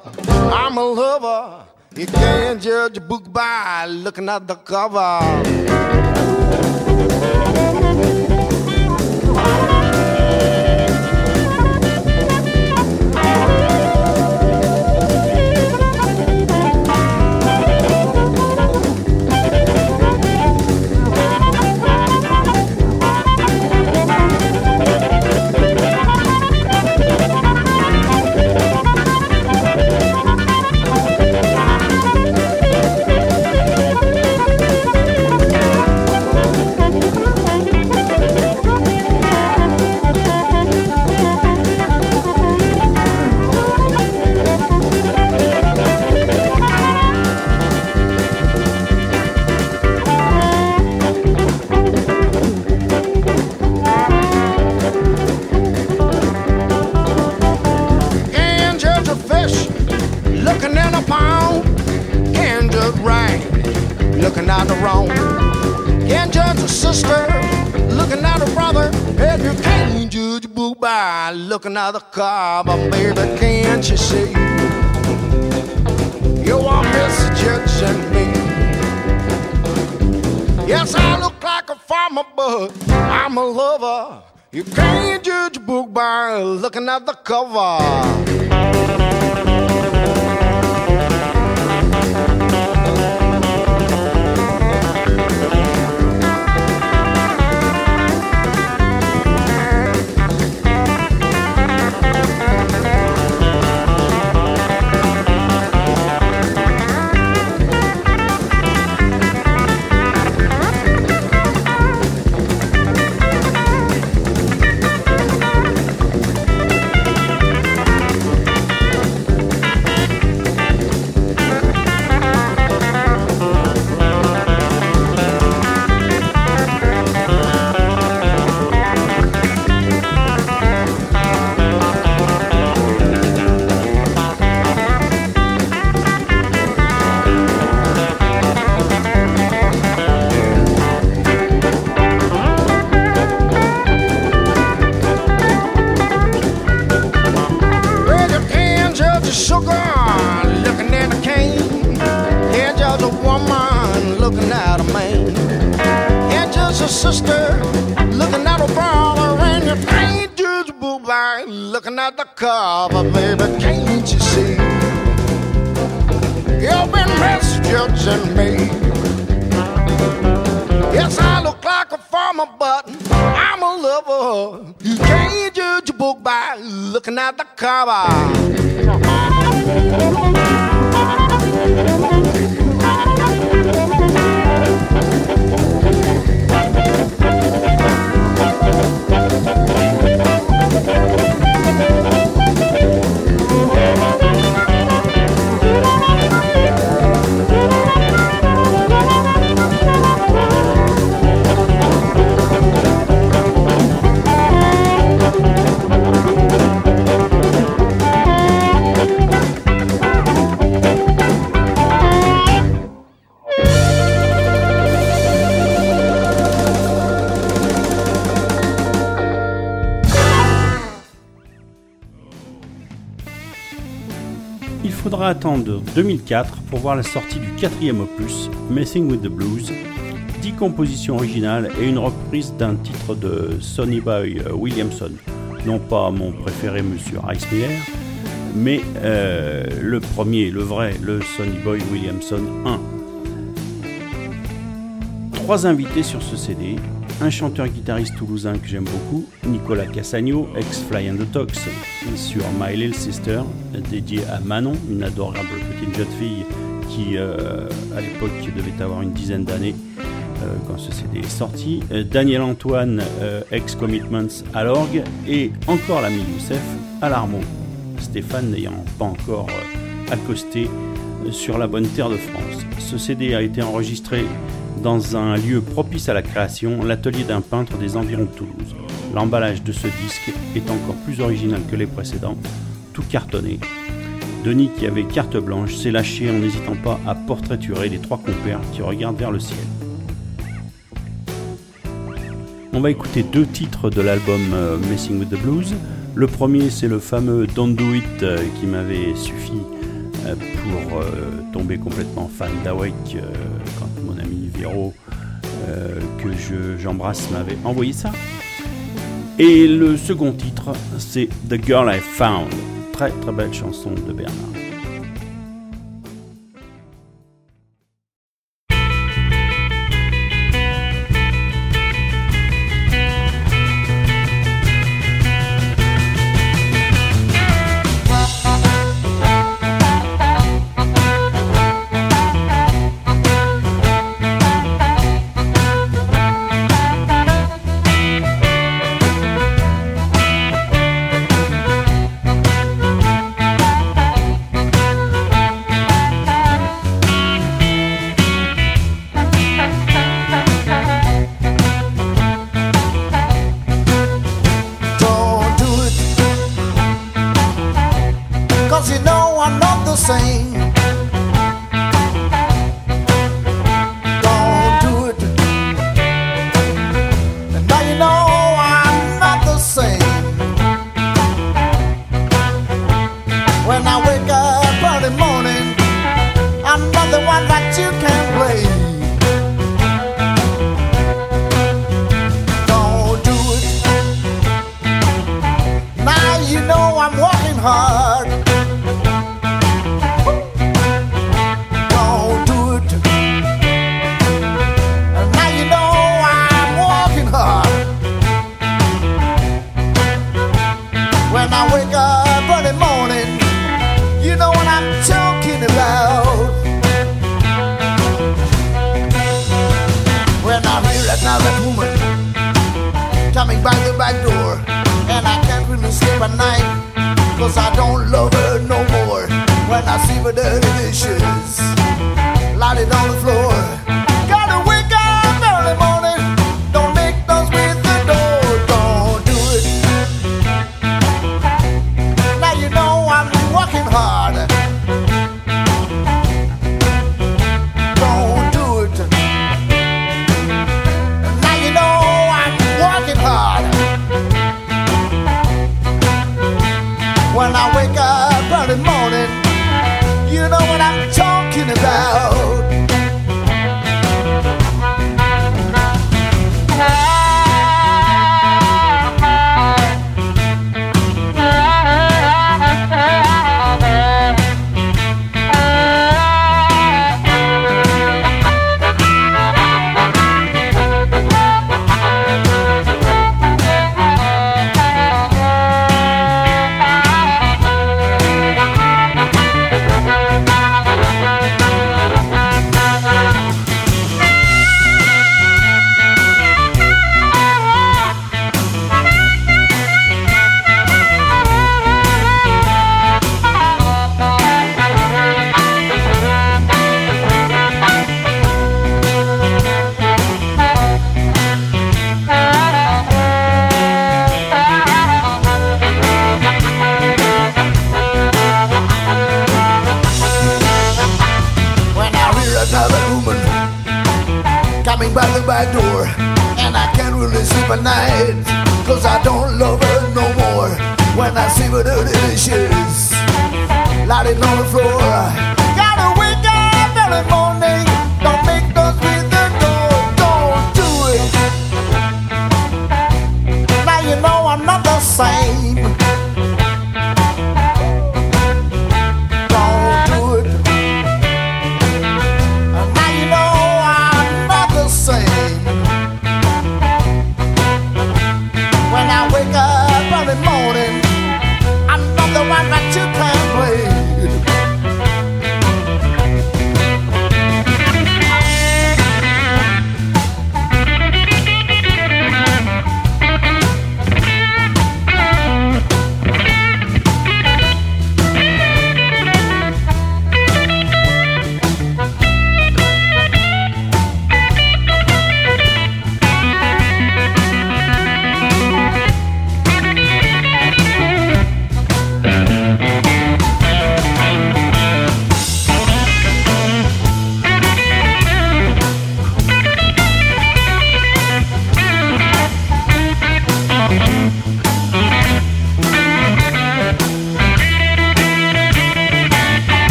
E: I'm a lover. You can't judge a book by looking at the cover. Looking at the cover, baby, can't you see? You are misjudging me. Yes, I look like a farmer, but I'm a lover. You can't judge a book by looking at the cover.
A: 吧。2004 pour voir la sortie du quatrième opus, Messing with the Blues, 10 compositions originales et une reprise d'un titre de Sonny Boy euh, Williamson. Non pas mon préféré, Monsieur Rice Miller, mais euh, le premier, le vrai, le Sonny Boy Williamson 1. Trois invités sur ce CD, un chanteur-guitariste toulousain que j'aime beaucoup, Nicolas Cassagno, ex-Fly and the Tox, sur My Little Sister, dédié à Manon, une adorable jeune fille qui, euh, à l'époque, devait avoir une dizaine d'années euh, quand ce CD est sorti, Euh, Daniel Antoine, ex-Commitments à l'orgue, et encore l'ami Youssef à l'harmon, Stéphane n'ayant pas encore accosté sur la bonne terre de France. Ce CD a été enregistré dans un lieu propice à la création, l'atelier d'un peintre des environs de Toulouse. L'emballage de ce disque est encore plus original que les précédents, tout cartonné. Denis, qui avait carte blanche, s'est lâché en n'hésitant pas à portraiturer les trois compères qui regardent vers le ciel. On va écouter deux titres de l'album euh, Messing with the Blues. Le premier, c'est le fameux Don't Do It euh, qui m'avait suffi euh, pour tomber complètement fan d'Awake quand mon ami euh, que je- j'embrasse, m'avait envoyé ça. Et le second titre, c'est The Girl I Found. Très très belle chanson de Bernard.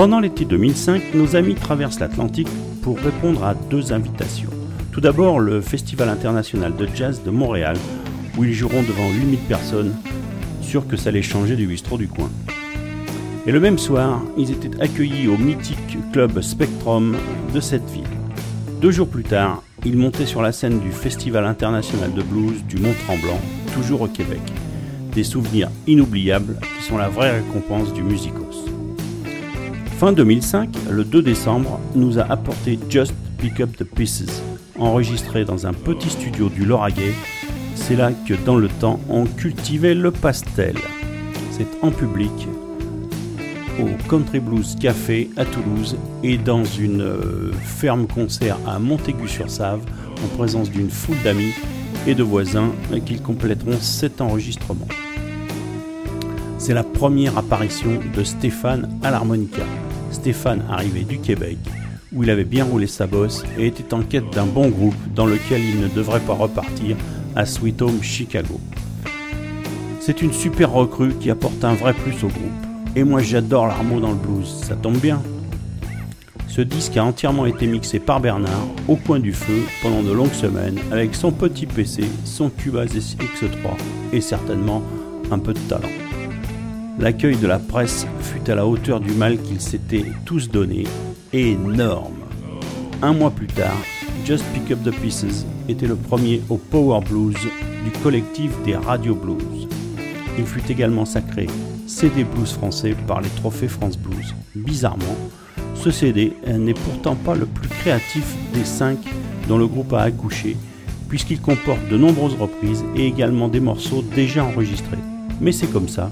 A: Pendant l'été 2005, nos amis traversent l'Atlantique pour répondre à deux invitations. Tout d'abord, le Festival international de jazz de Montréal, où ils joueront devant 8000 personnes, sûr que ça allait changer du bistrot du coin. Et le même soir, ils étaient accueillis au mythique club Spectrum de cette ville. Deux jours plus tard, ils montaient sur la scène du Festival international de blues du Mont-Tremblant, toujours au Québec. Des souvenirs inoubliables qui sont la vraie récompense du musicos. Fin 2005, le 2 décembre, nous a apporté Just Pick Up the Pieces, enregistré dans un petit studio du Lauragais. C'est là que dans le temps, on cultivait le pastel. C'est en public au Country Blues Café à Toulouse et dans une euh, ferme concert à Montaigu-sur-Save en présence d'une foule d'amis et de voisins qui compléteront cet enregistrement. C'est la première apparition de Stéphane à l'harmonica. Stéphane arrivait du Québec où il avait bien roulé sa bosse et était en quête d'un bon groupe dans lequel il ne devrait pas repartir à Sweet Home Chicago. C'est une super recrue qui apporte un vrai plus au groupe. Et moi j'adore l'armo dans le blues, ça tombe bien. Ce disque a entièrement été mixé par Bernard au coin du feu pendant de longues semaines avec son petit PC, son Cubase X3 et certainement un peu de talent. L'accueil de la presse fut à la hauteur du mal qu'ils s'étaient tous donné, énorme. Un mois plus tard, Just Pick Up the Pieces était le premier au Power Blues du collectif des Radio Blues. Il fut également sacré CD Blues français par les trophées France Blues. Bizarrement, ce CD n'est pourtant pas le plus créatif des cinq dont le groupe a accouché, puisqu'il comporte de nombreuses reprises et également des morceaux déjà enregistrés. Mais c'est comme ça,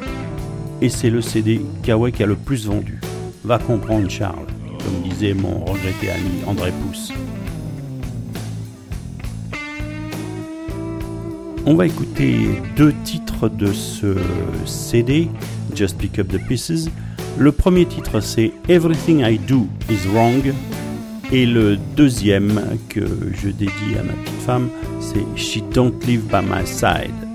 A: et c'est le CD qu'Away qui a le plus vendu. Va comprendre Charles, comme disait mon regretté ami André Pousse. On va écouter deux titres de ce CD, Just Pick Up the Pieces. Le premier titre c'est Everything I Do Is Wrong et le deuxième que je dédie à ma petite femme c'est She Don't Live By My Side.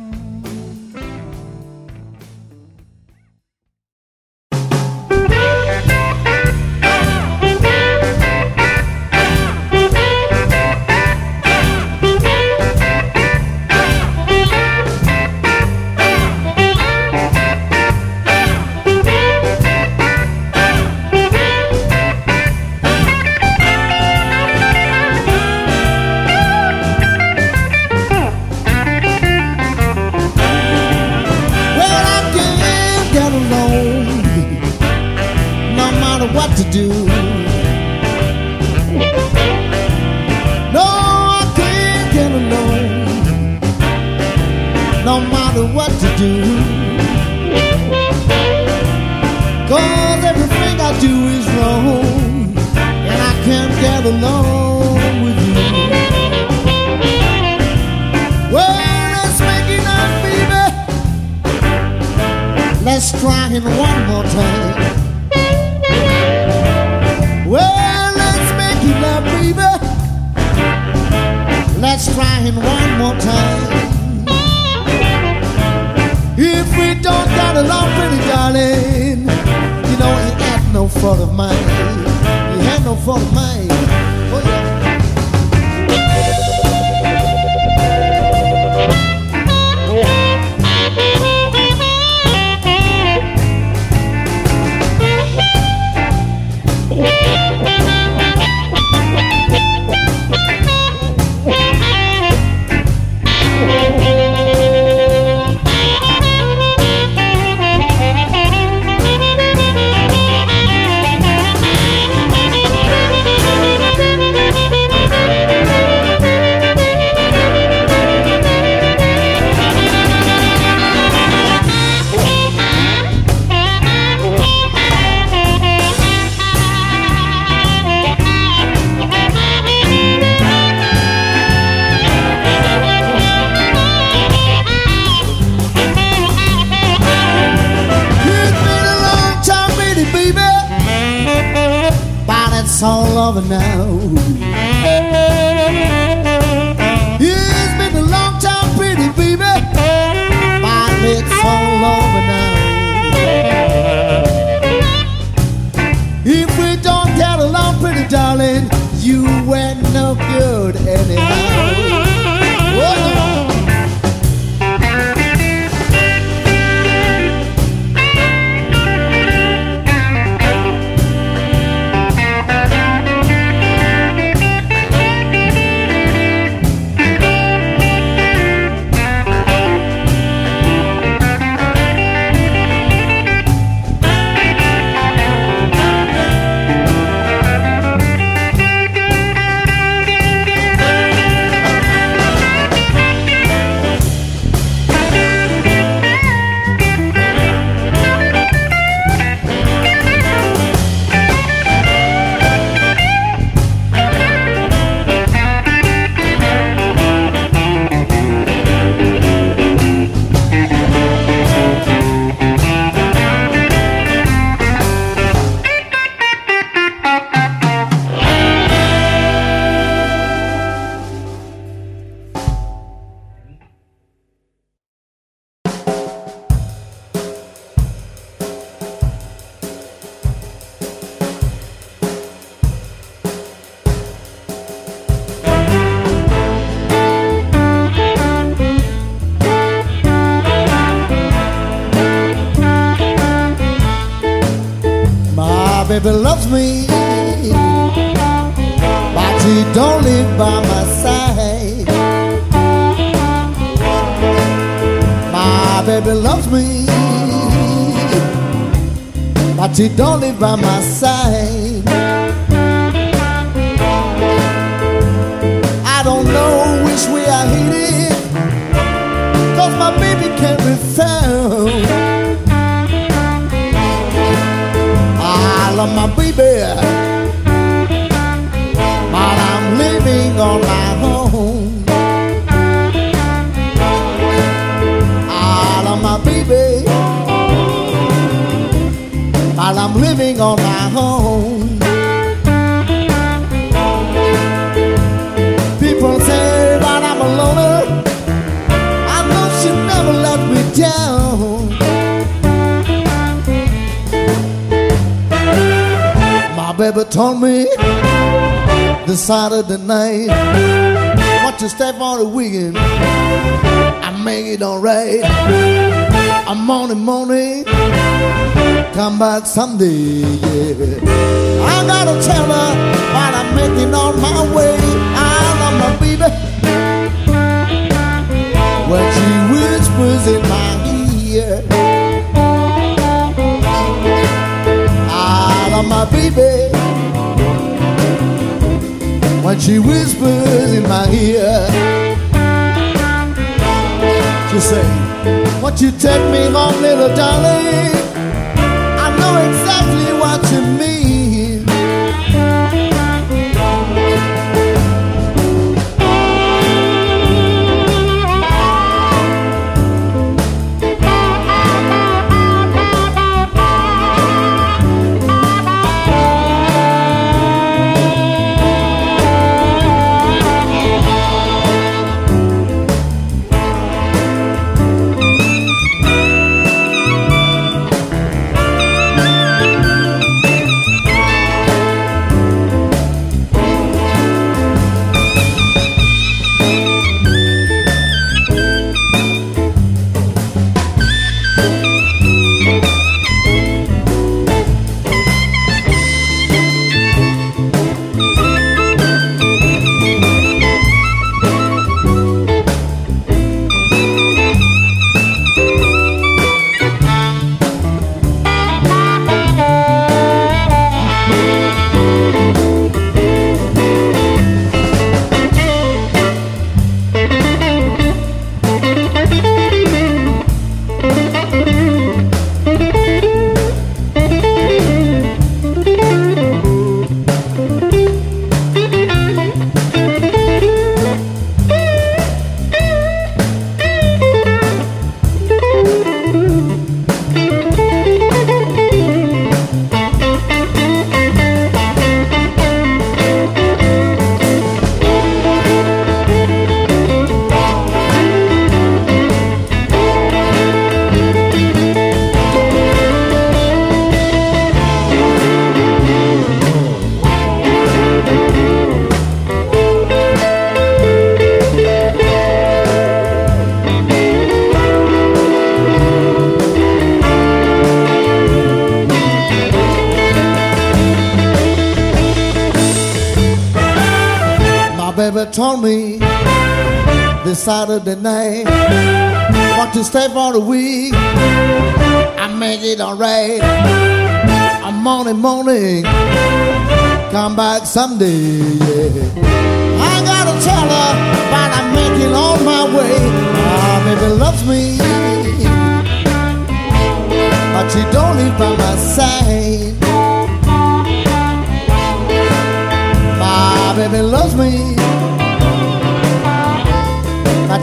D: Sunday.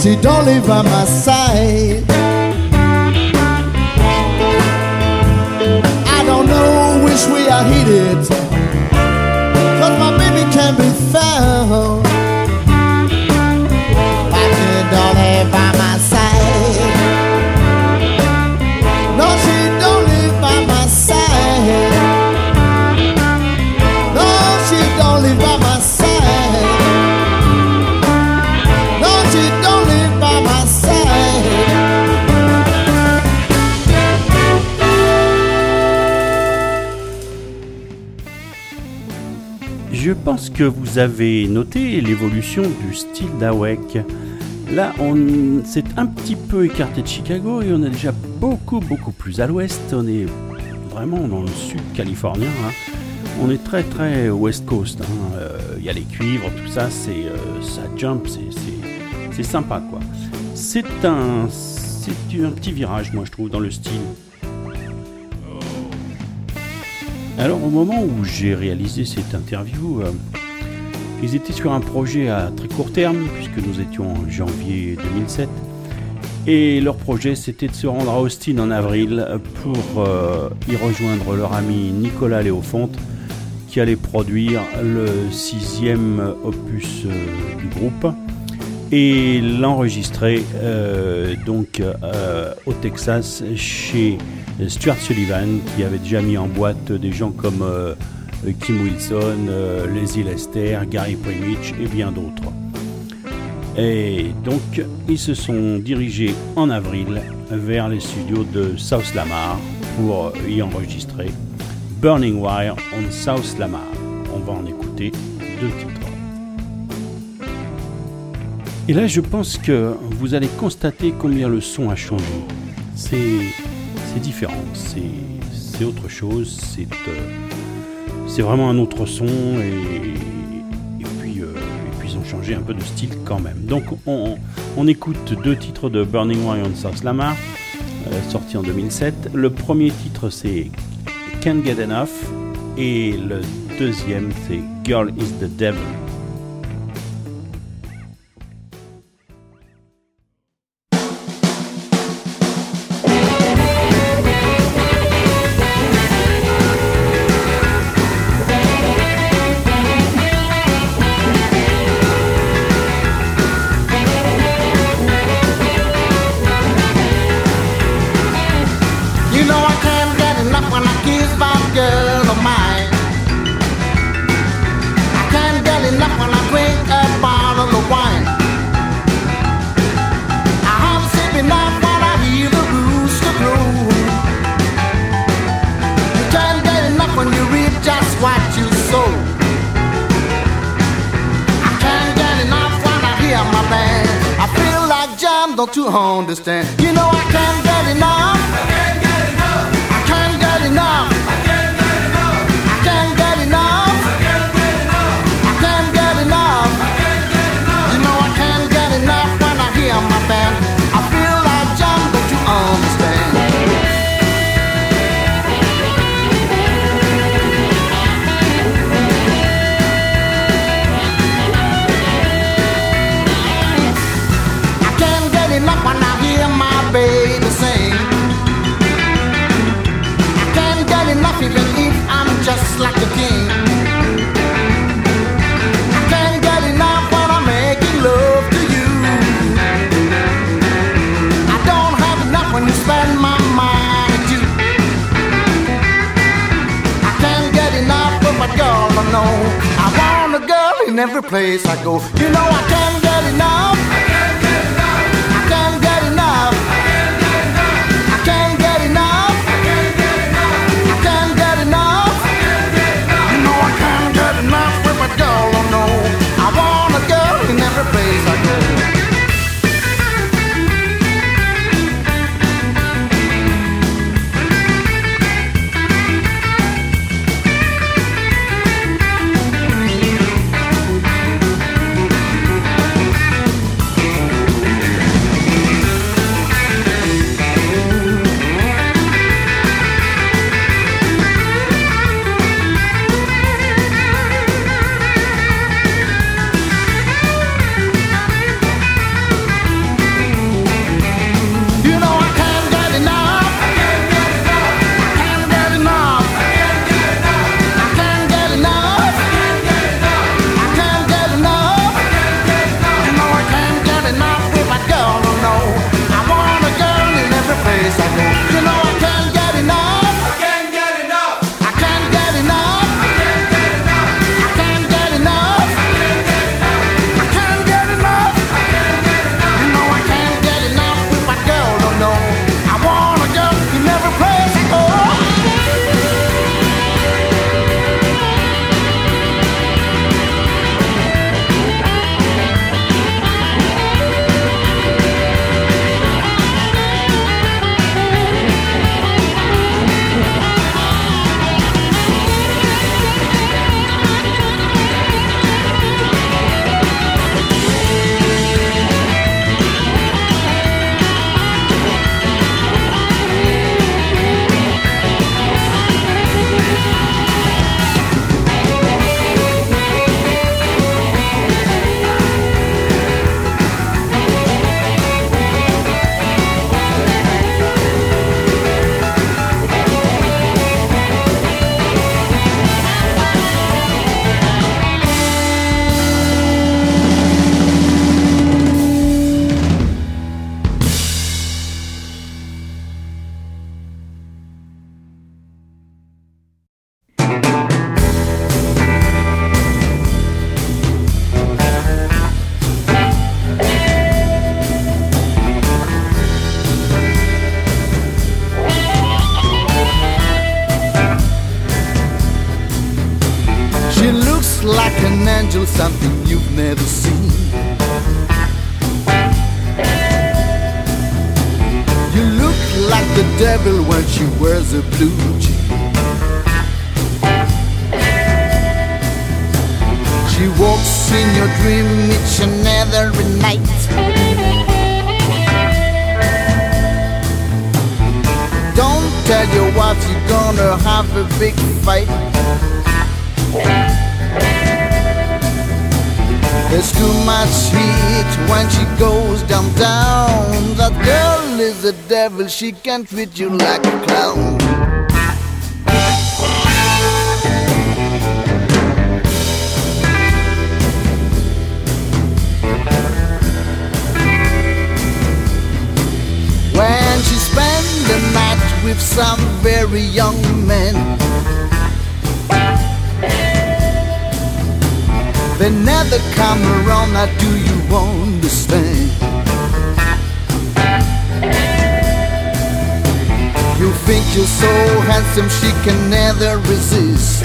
D: She
F: don't live by my side.
A: Vous avez noté l'évolution du style d'Awek. Là, on s'est un petit peu écarté de Chicago et on est déjà beaucoup beaucoup plus à l'ouest. On est vraiment dans le sud californien. hein. On est très très West Coast. hein. Euh, Il y a les cuivres, tout ça, euh, ça jump, c'est- sympa quoi. C'est un un petit virage, moi je trouve, dans le style. Alors au moment où j'ai réalisé cette interview, euh, ils étaient sur un projet à très court terme, puisque nous étions en janvier 2007. Et leur projet, c'était de se rendre à Austin en avril pour euh, y rejoindre leur ami Nicolas Léofonte, qui allait produire le sixième opus euh, du groupe et l'enregistrer euh, donc au Texas chez Stuart Sullivan, qui avait déjà mis en boîte des gens comme Kim Wilson, euh, Leslie Lester, Gary Primich et bien d'autres. Et donc, ils se sont dirigés en avril vers les studios de South Lamar pour y enregistrer Burning Wire on South Lamar. On va en écouter deux titres. Et là, je pense que vous allez constater combien le son a changé. C'est, différent, c'est, c'est autre chose, c'est, euh, c'est vraiment un autre son et, et puis, euh, et puis ils ont changé un peu de style quand même. Donc on, écoute deux titres de Burning Wire on South Lamar, euh, sorti en 2007. Le premier titre c'est Can't Get Enough et le deuxième c'est Girl is the Devil.
D: Don't you understand? You know I can't get enough. I can't get enough. I can't get enough. I want a girl in every place I go. You know I can't get enough. She can't treat you like a clown. She can never resist.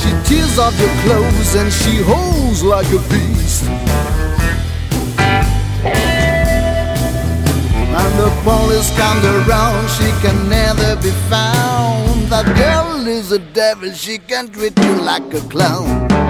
D: She tears off your clothes and she holds like a beast. And the police come around, she can never be found. That girl is a devil, she can treat you like a clown.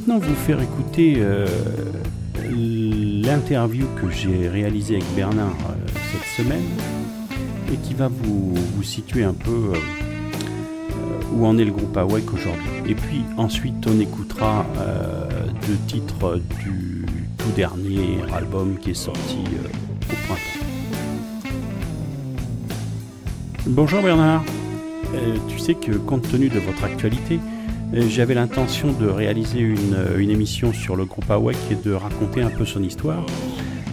A: Maintenant vous faire écouter euh, l'interview que j'ai réalisée avec Bernard euh, cette semaine et qui va vous, situer un peu euh, où en est le groupe Awake aujourd'hui. Et puis ensuite on écoutera deux titres du tout dernier album qui est sorti au printemps. Bonjour Bernard. Tu sais que compte tenu de votre actualité, J'avais l'intention de réaliser une, euh, émission sur le groupe Awake et de raconter un peu son histoire.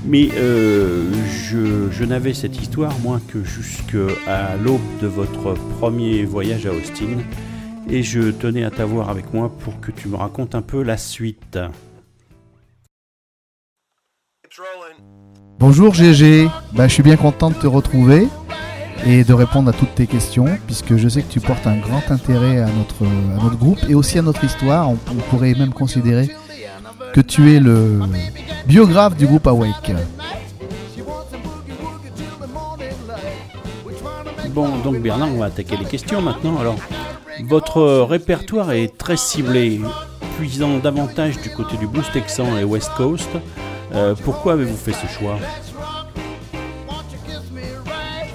A: Mais euh, je, je n'avais cette histoire, moi, que jusqu'à l'aube de votre premier voyage à Austin. Et je tenais à t'avoir avec moi pour que tu me racontes un peu la suite.
G: Bonjour GG, bah, je suis bien content de te retrouver et de répondre à toutes tes questions puisque je sais que tu portes un grand intérêt à notre, groupe et aussi à notre histoire. On, on pourrait même considérer que tu es le biographe du groupe Awake.
A: Bon, donc Bernard, on va attaquer les questions maintenant. Alors, votre répertoire est très ciblé, puisant davantage du côté du blues texan et West Coast. Euh, pourquoi avez-vous fait ce choix?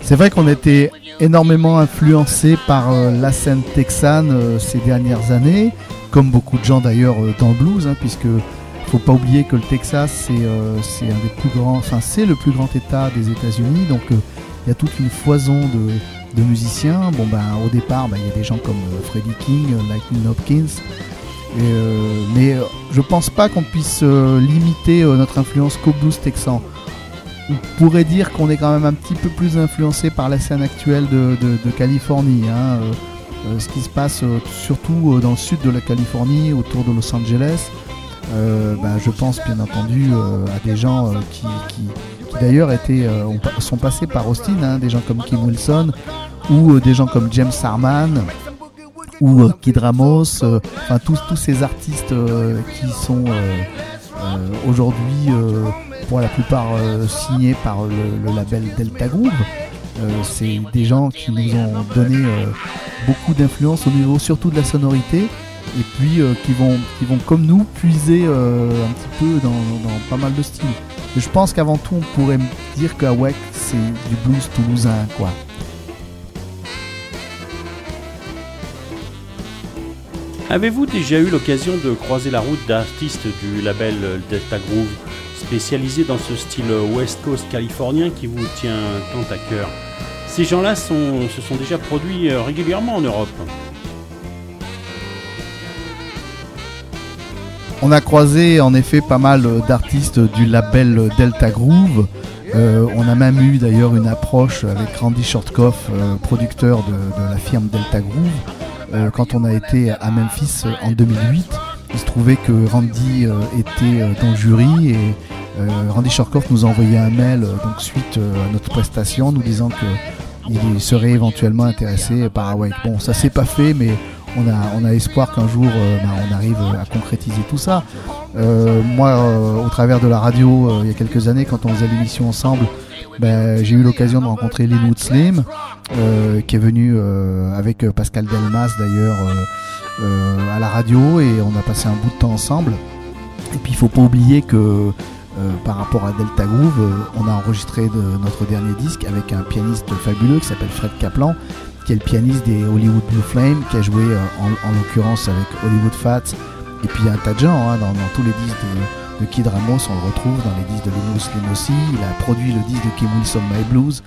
G: C'est vrai qu'on était énormément influencé par euh, la scène texane euh, ces dernières années comme beaucoup de gens d'ailleurs euh, dans le blues, hein, puisque faut pas oublier que le Texas c'est un des plus grands, enfin c'est le plus grand État des États-Unis, donc il y a toute une foison de, musiciens. Bon ben au départ, ben, il y a des gens comme Freddie King, Lightning Hopkins, mais je pense pas qu'on puisse limiter notre influence qu'au blues texan. On pourrait dire qu'on est quand même un petit peu plus influencé par la scène actuelle de, Californie. hein, euh, euh, ce qui se passe euh, surtout dans le sud de la Californie, autour de Los Angeles. Ben, je pense bien entendu à des gens qui, d'ailleurs sont passés par Austin, hein, des gens comme Kim Wilson ou des gens comme James Harman ou Kid Ramos, tous, tous ces artistes qui sont aujourd'hui la plupart euh, signés par le, label Delta Groove. Euh, c'est des gens qui nous ont donné euh, beaucoup d'influence au niveau surtout de la sonorité et puis qui vont qui vont comme nous puiser un petit peu dans, dans pas mal de styles. Je pense qu'avant tout on pourrait dire que Awake c'est du blues toulousain quoi.
A: Avez-vous déjà eu l'occasion de croiser la route d'artistes du label Delta Groove, spécialisé dans ce style West Coast californien qui vous tient tant à cœur Ces gens-là se sont déjà produits euh, régulièrement en Europe.
G: On a croisé en effet pas mal d'artistes du label Delta Groove. Euh, on a même eu d'ailleurs une approche avec Randy Shortkoff, euh, producteur de, la firme Delta Groove, quand on a été à Memphis en 2008. Il se trouvait que Randy euh, était euh, dans le jury et euh, Randy Shortkoff nous a envoyé un mail donc suite à notre prestation nous disant que il serait éventuellement intéressé par Hawaii. Bon, ça s'est pas fait, mais on a, on a espoir qu'un jour ben, on arrive à concrétiser tout ça. Euh, moi, euh, au travers de la radio, il y a quelques années, quand on faisait l'émission ensemble, ben, j'ai eu l'occasion de rencontrer Linwood Slim, qui est venu avec Pascal Delmas d'ailleurs à la radio et on a passé un bout de temps ensemble. Et puis il faut pas oublier que euh, par rapport à Delta Groove, euh, on a enregistré notre dernier disque avec un pianiste fabuleux qui s'appelle Fred Kaplan, qui est le pianiste des Hollywood Blue Flame, qui a joué euh, en, en l'occurrence avec Hollywood Fats, et puis un tas de gens, hein, dans, dans tous les disques de, de Kid Ramos, on le retrouve dans les disques de Lino Slim aussi, il a produit le disque de Kim Wilson My Blues,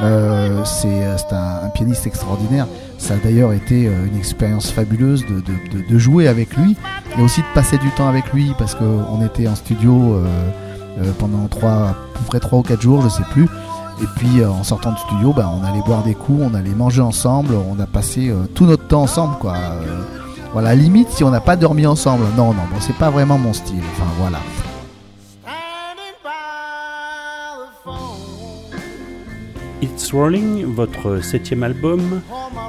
G: Euh, c'est euh, un, pianiste extraordinaire, ça a d'ailleurs été euh, une expérience fabuleuse de, jouer avec lui, et aussi de passer du temps avec lui, parce qu'on était en studio pendant trois, à peu près 3 ou 4 jours, je sais plus, et puis en sortant du studio, ben, on allait boire des coups, on allait manger ensemble, on a passé tout notre temps ensemble, quoi. Voilà, limite si on n'a pas dormi ensemble. Non, non, bon, c'est pas vraiment mon style. Enfin, voilà.
A: It's Rolling, votre septième album,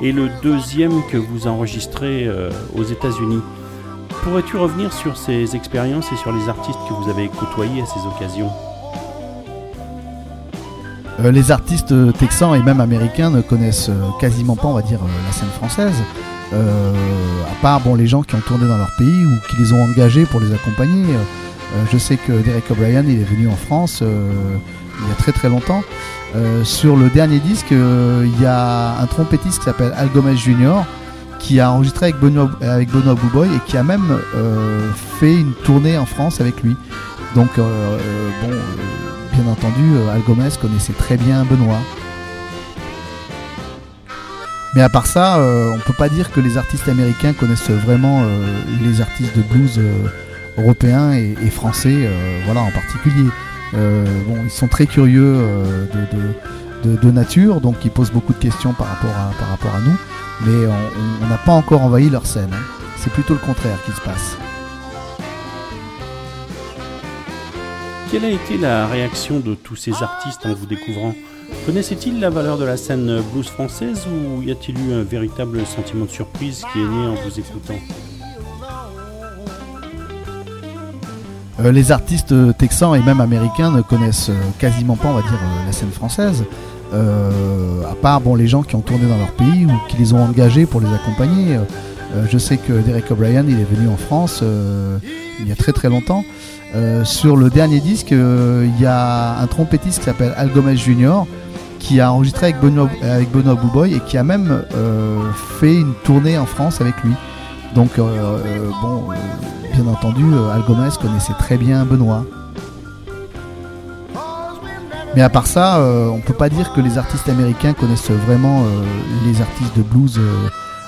A: est le deuxième que vous enregistrez euh, aux États-Unis. Pourrais-tu revenir sur ces expériences et sur les artistes que vous avez côtoyés à ces occasions?
G: Euh, les artistes texans et même américains ne connaissent euh, quasiment pas, on va dire, la scène française. Euh, à part bon, les gens qui ont tourné dans leur pays ou qui les ont engagés pour les accompagner. Euh, euh, je sais que Derek O'Brien, est venu en France il y a très très longtemps. Sur le dernier disque, il y a un trompettiste qui s'appelle Al Gomez Jr. qui a enregistré avec Benoît, avec Benoît Bouboy et qui a même fait une tournée en France avec lui. Donc, bon, bien entendu, Al Gomez connaissait très bien Benoît. Mais à part ça, euh, on peut pas dire que les artistes américains connaissent vraiment euh, les artistes de blues euh, européens et, et français, euh, voilà en particulier. Euh, bon, ils sont très curieux euh, de, de- de- de nature, donc ils posent beaucoup de questions par rapport à, par rapport à nous, mais on- n'a pas encore envahi leur scène. hein. C'est plutôt le contraire qui se passe.
A: Quelle a été la réaction de tous ces artistes en vous découvrant? Connaissaient-ils la valeur de la scène blues française ou y a-t-il eu un véritable sentiment de surprise qui est né en vous écoutant
G: Euh, les artistes texans et même américains ne connaissent euh, quasiment pas, on euh, la scène française. À part bon, les gens qui ont tourné dans leur pays ou qui les ont engagés pour les accompagner. Je sais que Derek O'Brien, est venu en France il y a très très longtemps. Euh, sur le dernier disque, euh, il y a un trompettiste qui s'appelle Al Gomez Jr. qui a enregistré avec Benoît, avec Benoît Bouboy et qui a même euh, fait une tournée en France avec lui. Donc, bon, bien entendu, Al Gomez connaissait très bien Benoît. Mais à part ça, on peut pas dire que les artistes américains connaissent vraiment les artistes de blues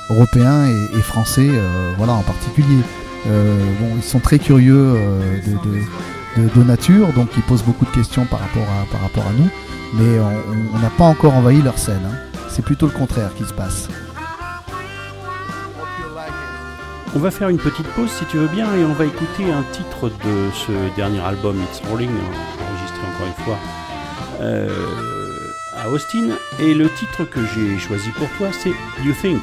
G: européens et, et français, voilà en particulier. Euh, bon, ils sont très curieux euh, de, nature, donc ils posent beaucoup de questions par rapport à, par rapport à nous, mais on- n'a pas encore envahi leur scène. hein. C'est plutôt le contraire qui se passe.
D: On va faire une petite pause si tu veux bien et on va écouter un titre de ce dernier album It's Rolling, enregistré encore une fois euh, à Austin. Et le titre que j'ai choisi pour toi, c'est You Think.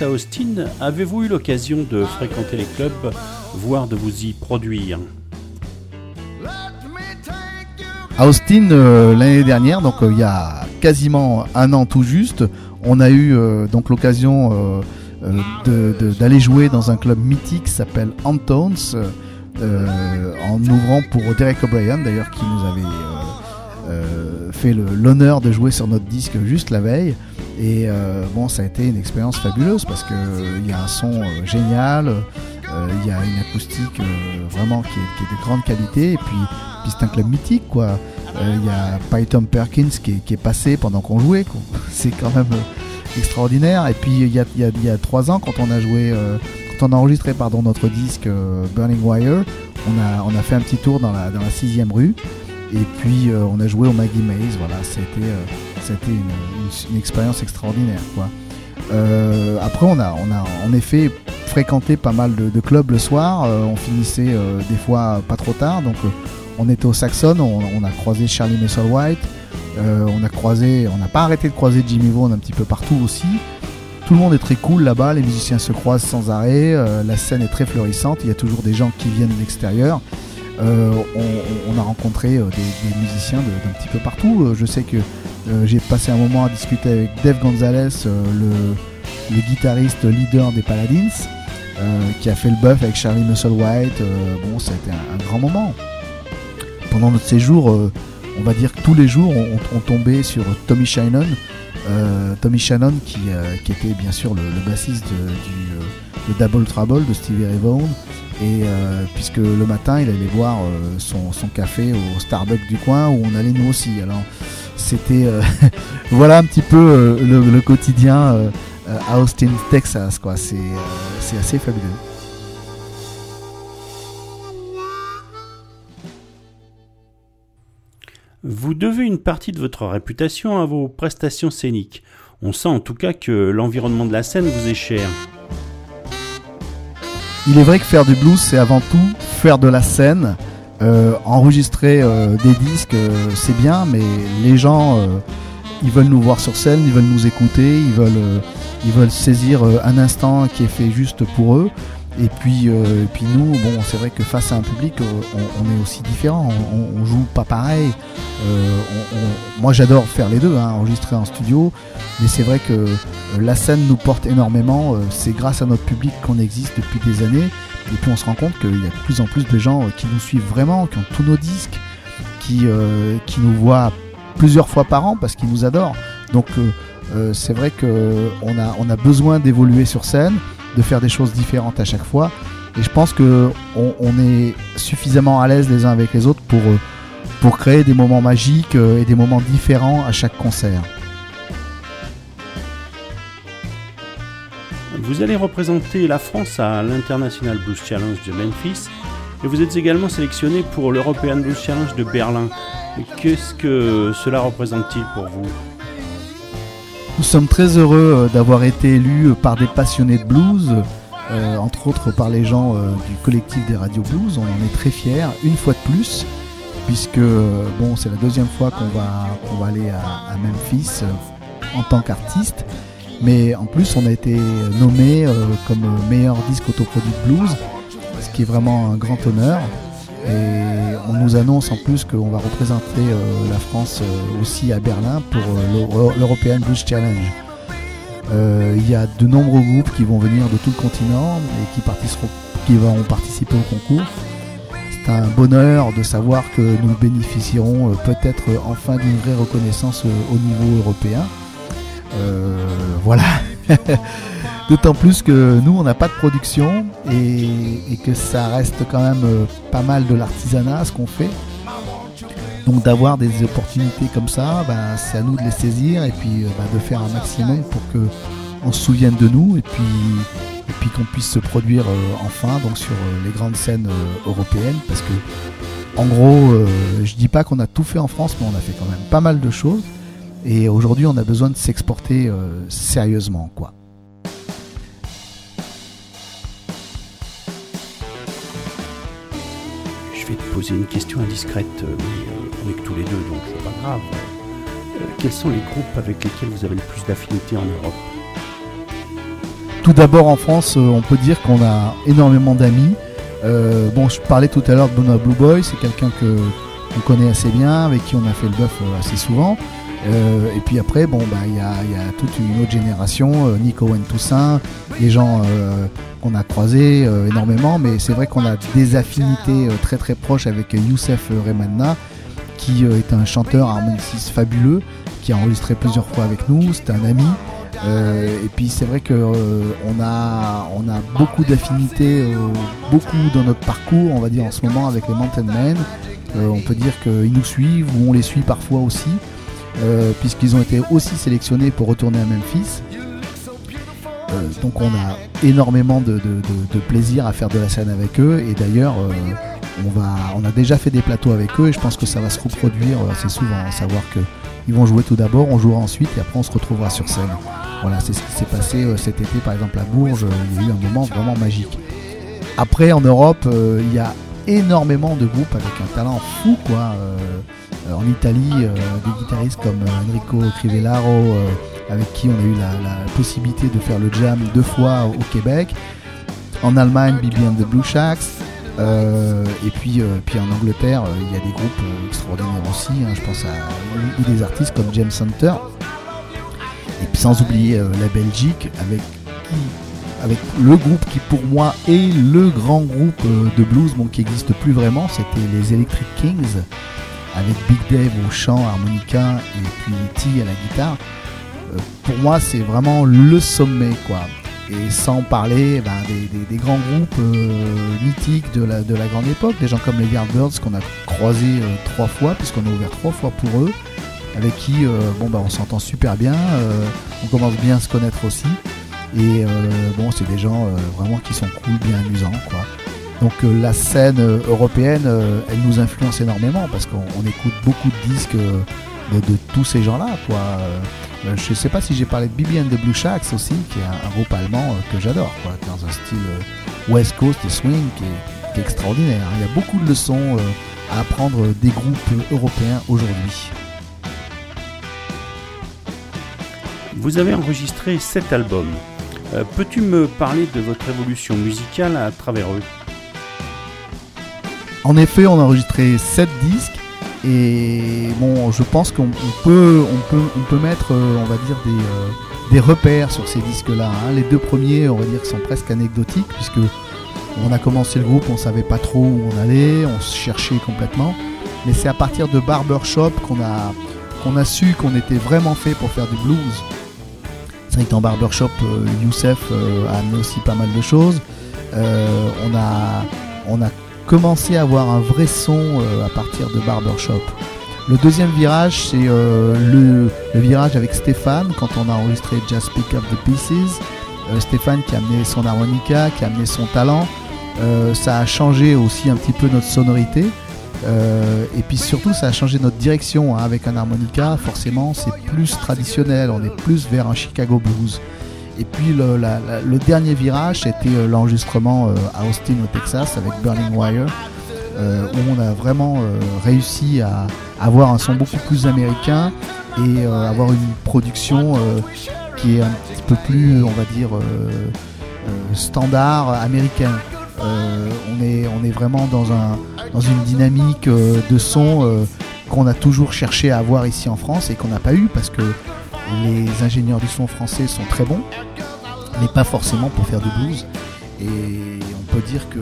D: À Austin, avez-vous eu l'occasion de fréquenter les clubs
A: voire de vous y produire
G: À Austin, euh, l'année dernière, donc euh, il y a quasiment un an tout juste, on a eu euh, donc l'occasion d'aller jouer dans un club mythique qui s'appelle Antones, en ouvrant pour Derek O'Brien d'ailleurs qui nous avait fait l'honneur de jouer sur notre disque juste la veille. Et euh, bon, ça a été une expérience fabuleuse parce que euh, y a un son euh, génial, il y a une acoustique vraiment qui est, de grande qualité, et puis, c'est un club mythique quoi. Il y a Python Perkins qui est, passé pendant qu'on jouait, c'est quand même extraordinaire. Et puis il y a, y a- y a trois ans, quand on a joué, quand on a enregistré pardon notre disque Burning Wire, on a, on a fait un petit tour dans la, dans la sixième rue. Et puis on a joué au Maggie Maze, voilà, c'était c'était une, une- expérience extraordinaire. Euh, après on a, en effet fréquenté pas mal de, clubs le soir, euh, on finissait euh, des fois pas trop tard, donc on était au Saxon, on, a croisé Charlie Musselwhite, euh, on a croisé, on n'a pas arrêté de croiser Jimmy Vaughan un petit peu partout aussi. Tout le monde est très cool là-bas, les musiciens se croisent sans arrêt, la scène est très florissante, il y a toujours des gens qui viennent de l'extérieur. Euh, on, a rencontré euh, des, musiciens d'un petit peu partout. Euh, je sais que j'ai passé un moment à discuter avec Dave Gonzalez, le, guitariste leader des Paladins, qui a fait le buff avec Charlie Musselwhite. Bon, ça un, grand moment. Pendant notre séjour, on va dire que tous les jours, on, tombait sur Tommy Shannon. Tommy Shannon, qui, était bien sûr le, bassiste du, de Double Trouble de Stevie Ray Vaughan. Et euh, puisque le matin, il allait boire euh, son, son café au Starbucks du coin où on allait nous aussi. Alors, c'était euh, voilà un petit peu euh, le, quotidien à Austin, Texas. Quoi. C'est assez fabuleux.
A: Vous devez une partie de votre réputation à vos prestations scéniques. On sent en tout cas que l'environnement de la scène vous est cher.
G: Il est vrai que faire du blues, c'est avant tout faire de la scène. Euh, enregistrer euh, des disques, euh, c'est bien, mais les gens, ils veulent nous voir sur scène, ils veulent nous écouter, ils veulent, ils veulent saisir un instant qui est fait juste pour eux. Et puis, euh, puis nous, bon, c'est vrai que face à un public, euh, on, est aussi différent. On, joue pas pareil. Euh, moi, j'adore faire les deux, hein, enregistrer en studio. Mais c'est vrai que la scène nous porte énormément. c'est grâce à notre public qu'on existe depuis des années. Et puis on se rend compte qu'il y a de plus en plus de gens qui nous suivent vraiment, qui ont tous nos disques, qui, qui nous voient plusieurs fois par an parce qu'ils nous adorent. Donc c'est vrai qu'on a, on a besoin d'évoluer sur scène, de faire des choses différentes à chaque fois. Et je pense que on, on est suffisamment à l'aise les uns avec les autres pour, euh, pour créer des moments magiques euh, et des moments différents à chaque concert.
A: Vous allez représenter la France à l'International Blues Challenge de Memphis et vous êtes également sélectionné pour l'European Blues Challenge de Berlin. Qu'est-ce que cela représente-t-il pour vous?
G: Nous sommes très heureux euh, d'avoir été élus euh, par des passionnés de blues, euh, entre autres par les gens du collectif des radios blues. On en est très fiers, une fois de plus, puisque bon, c'est la deuxième fois qu'on va, va aller à, Memphis en tant qu'artiste. Mais en plus, on a été nommé comme meilleur disque autoproduit de blues, ce qui est vraiment un grand honneur. Et on nous annonce en plus qu'on va représenter euh, la France euh, aussi à Berlin pour euh, l'Euro- l'European Blues Challenge. Il y a de nombreux groupes qui vont venir de tout le continent et qui, participeront, qui vont participer au concours. C'est un bonheur de savoir que nous bénéficierons peut-être enfin d'une vraie reconnaissance au niveau européen. Voilà. D'autant plus que nous, on n'a pas de production et, que ça reste quand même euh, pas mal de l'artisanat ce qu'on fait. Donc d'avoir des opportunités comme ça, bah, c'est à nous de les saisir et puis euh, bah, de faire un maximum pour que on se souvienne de nous et puis qu'on puisse se produire euh, enfin donc sur les grandes scènes européennes parce que en gros, je dis pas qu'on a tout fait en France, mais on a fait quand même pas mal de choses. Et aujourd'hui, on a besoin de s'exporter sérieusement, quoi.
A: Poser une question indiscrète, euh, mais on est que tous les deux, donc c'est pas grave. Euh, quels sont les groupes avec lesquels vous avez le plus d'affinité en Europe?
G: Tout d'abord en France, euh, on peut dire qu'on a énormément d'amis. Bon, je parlais tout à l'heure de Bono Blue Boy, c'est quelqu'un que on connaît assez bien, avec qui on a fait le bœuf assez souvent. Euh, et puis après, bon, bah, il y, a, toute une autre génération, euh, Nico Owen Toussaint, des gens euh, qu'on a croisés énormément, mais c'est vrai qu'on a des affinités très très proches avec Youssef Remanna, qui est un chanteur harmoniciste fabuleux, qui a enregistré plusieurs fois avec nous, c'est un ami. Et puis c'est vrai que euh, on a beaucoup d'affinités, beaucoup dans notre parcours, on va dire en ce moment avec les Mountain Men. On peut dire qu'ils nous suivent ou on les suit parfois aussi, euh, puisqu'ils ont été aussi sélectionnés pour retourner à Memphis. Euh, donc on a énormément de, plaisir à faire de la scène avec eux et d'ailleurs euh, on, a déjà fait des plateaux avec eux et je pense que ça va se reproduire assez souvent, à savoir que ils vont jouer tout d'abord, on jouera ensuite et après on se retrouvera sur scène. Voilà, c'est ce qui s'est passé cet été par exemple à Bourges, il y a eu un moment vraiment magique. Après en Europe, il y a énormément de groupes avec un talent fou quoi. Euh, euh, en Italie, euh, des guitaristes comme Enrico Crivellaro, avec qui on a eu la, possibilité de faire le jam deux fois au Québec. En Allemagne, Bibi and the Blue Shacks. Et puis, puis en Angleterre, il y a des groupes extraordinaires aussi. hein. je pense à des artistes comme James Hunter. Et puis sans oublier la Belgique, avec qui avec le groupe qui pour moi est le grand groupe euh, de blues, bon, qui n'existe plus vraiment, c'était les Electric Kings, avec Big Dave au chant, harmonica et puis T à la guitare. Euh, pour moi, c'est vraiment le sommet, quoi. Et sans parler ben, des, grands groupes euh, mythiques de la, de la grande époque, des gens comme les Yardbirds qu'on a croisés trois fois, puisqu'on a ouvert trois fois pour eux, avec qui bon, ben, on s'entend super bien, on commence bien à se connaître aussi. Et euh, bon, c'est des gens euh, vraiment qui sont cool, bien amusants, quoi. Donc euh, la scène européenne, elle nous influence énormément parce qu'on on écoute beaucoup de disques de, tous ces gens-là, quoi. Je sais pas si j'ai parlé de Bibi and the Blue Shacks aussi, qui est un, groupe allemand que j'adore, quoi, dans un style West Coast et swing qui est, extraordinaire. Il y a beaucoup de leçons à apprendre des groupes européens aujourd'hui.
A: Vous avez enregistré sept albums. Euh, Peux-tu me parler de votre évolution musicale à travers eux
G: En effet, on a enregistré 7 disques et je pense qu'on on peut, mettre, euh, on va dire, des, euh, des repères sur ces disques-là. hein. Les deux premiers, on va dire, sont presque anecdotiques puisque on a commencé le groupe, on savait pas trop où on allait, on se cherchait complètement. Mais c'est à partir de Barbershop qu'on a, qu'on a su qu'on était vraiment fait pour faire du blues. C'est Barbershop, euh, Youssef euh, a amené aussi pas mal de choses. Euh, on a, commencé à avoir un vrai son à partir de Barbershop. Le deuxième virage, c'est le, virage avec Stéphane, quand on a enregistré Just Pick Up the Pieces. Stéphane qui a amené son harmonica, qui a amené son talent. Ça a changé aussi un petit peu notre sonorité. Euh, et puis surtout, ça a changé notre direction. hein. Avec un harmonica, forcément, c'est plus traditionnel. On est plus vers un Chicago blues. Et puis le, dernier virage, c'était euh, l'enregistrement euh, à Austin au Texas avec Burning Wire, où on a vraiment réussi à avoir un son beaucoup plus américain et avoir une production qui est un petit peu plus, on va dire, standard américain. Euh, on, est, vraiment dans, un, dans une dynamique euh, de son euh, qu'on a toujours cherché à avoir ici en France et qu'on n'a pas eu parce que les ingénieurs du son français sont très bons, mais pas forcément pour faire du blues. Et on peut dire que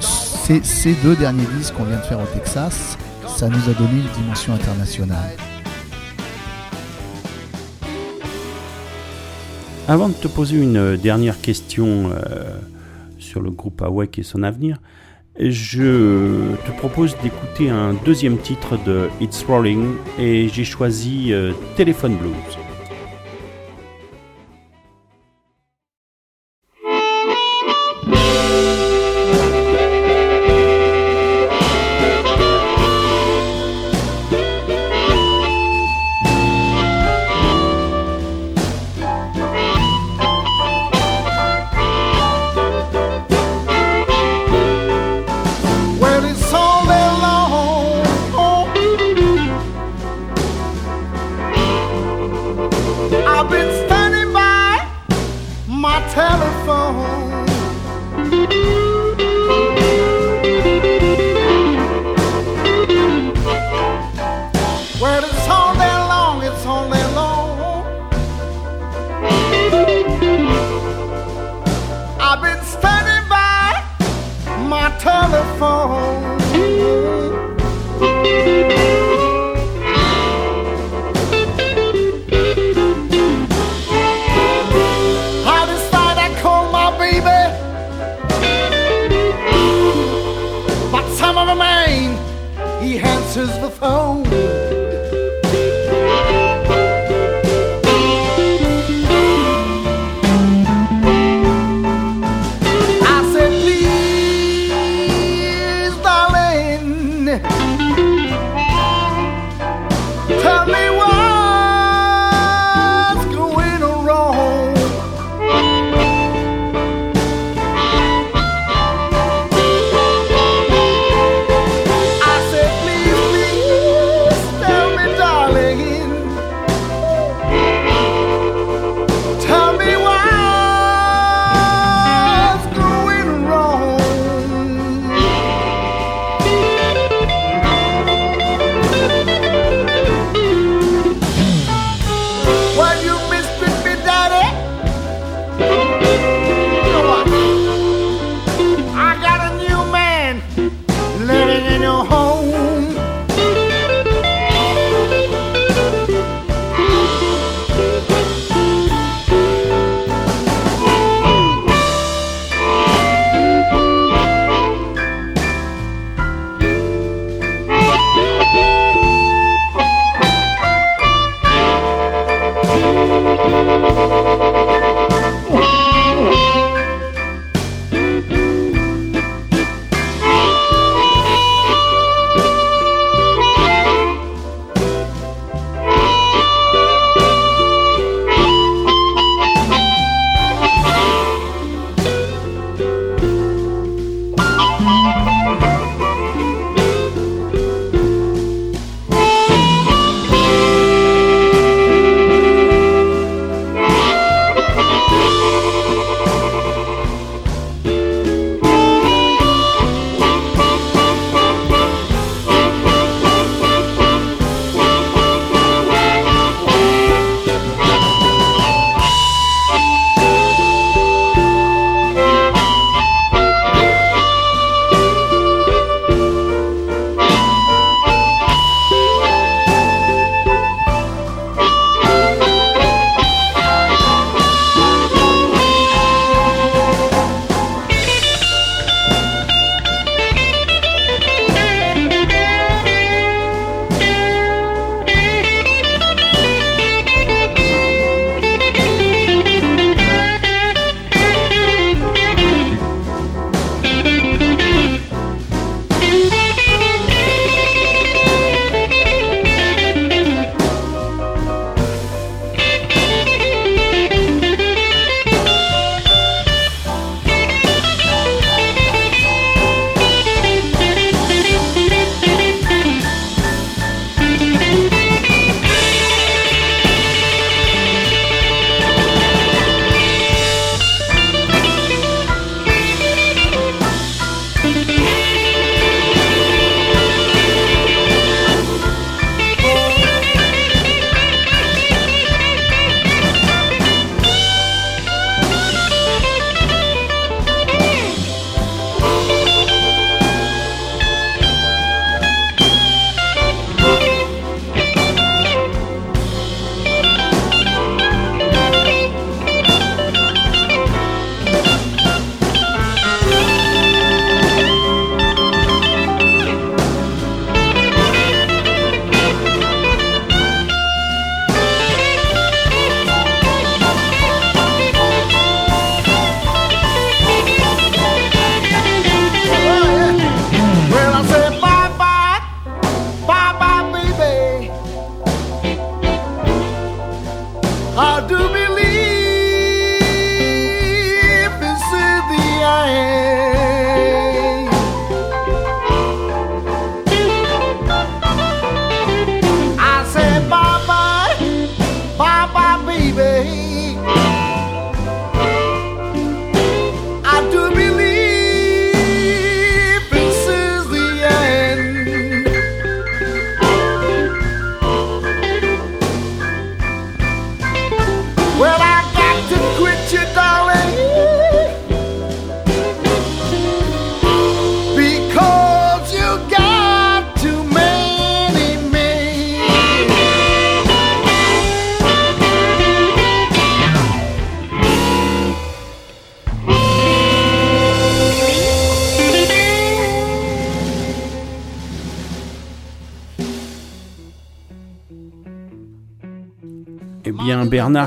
G: ces, deux derniers disques qu'on vient de faire au Texas, ça nous a donné une dimension internationale.
A: Avant de te poser une dernière question sur le groupe Awake et son avenir, je te propose d'écouter un deuxième titre de It's Rolling et j'ai choisi euh, Telephone Blues.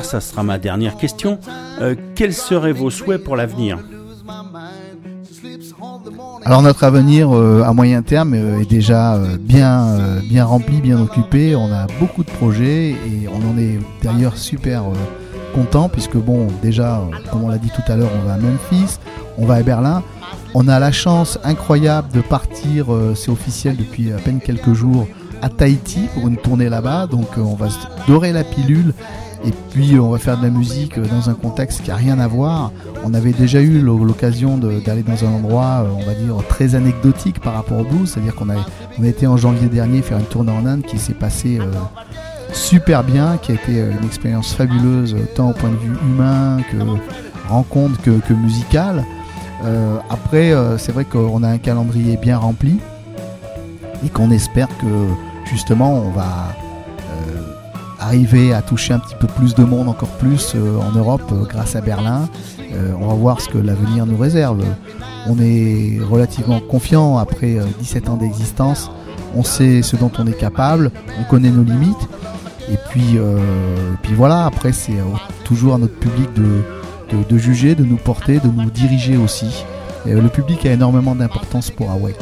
A: Ça sera ma dernière question. Euh, quels seraient vos souhaits pour l'avenir?
G: Alors notre avenir euh, à moyen terme euh, est déjà bien, bien rempli, bien occupé. On a beaucoup de projets et on en est d'ailleurs super content puisque bon, déjà, comme on l'a dit tout à l'heure, on va à Memphis, on va à Berlin. On a la chance incroyable de partir, c'est officiel depuis à peine quelques jours, à Tahiti pour une tournée là-bas. Donc on va se dorer la pilule et puis on va faire de la musique euh, dans un contexte qui a rien à voir. On avait déjà eu l'o- l'occasion d'aller dans un endroit, euh, on va dire, très anecdotique par rapport au blues. C'est-à-dire qu'on a, été en janvier dernier faire une tournée en Inde qui s'est passée euh, super bien, qui a été une expérience fabuleuse, tant au point de vue humain que rencontre que, musicale. Après, c'est vrai qu'on a un calendrier bien rempli et qu'on espère que justement on va arriver à toucher un petit peu plus de monde, encore plus euh, en Europe euh, grâce à Berlin. Euh, on va voir ce que l'avenir nous réserve. On est relativement confiant après euh, 17 ans d'existence. On sait ce dont on est capable, on connaît nos limites. Et puis, puis voilà, après c'est toujours à notre public de, de, juger, de nous porter, de nous diriger aussi. Et, le public a énormément d'importance pour AWEC.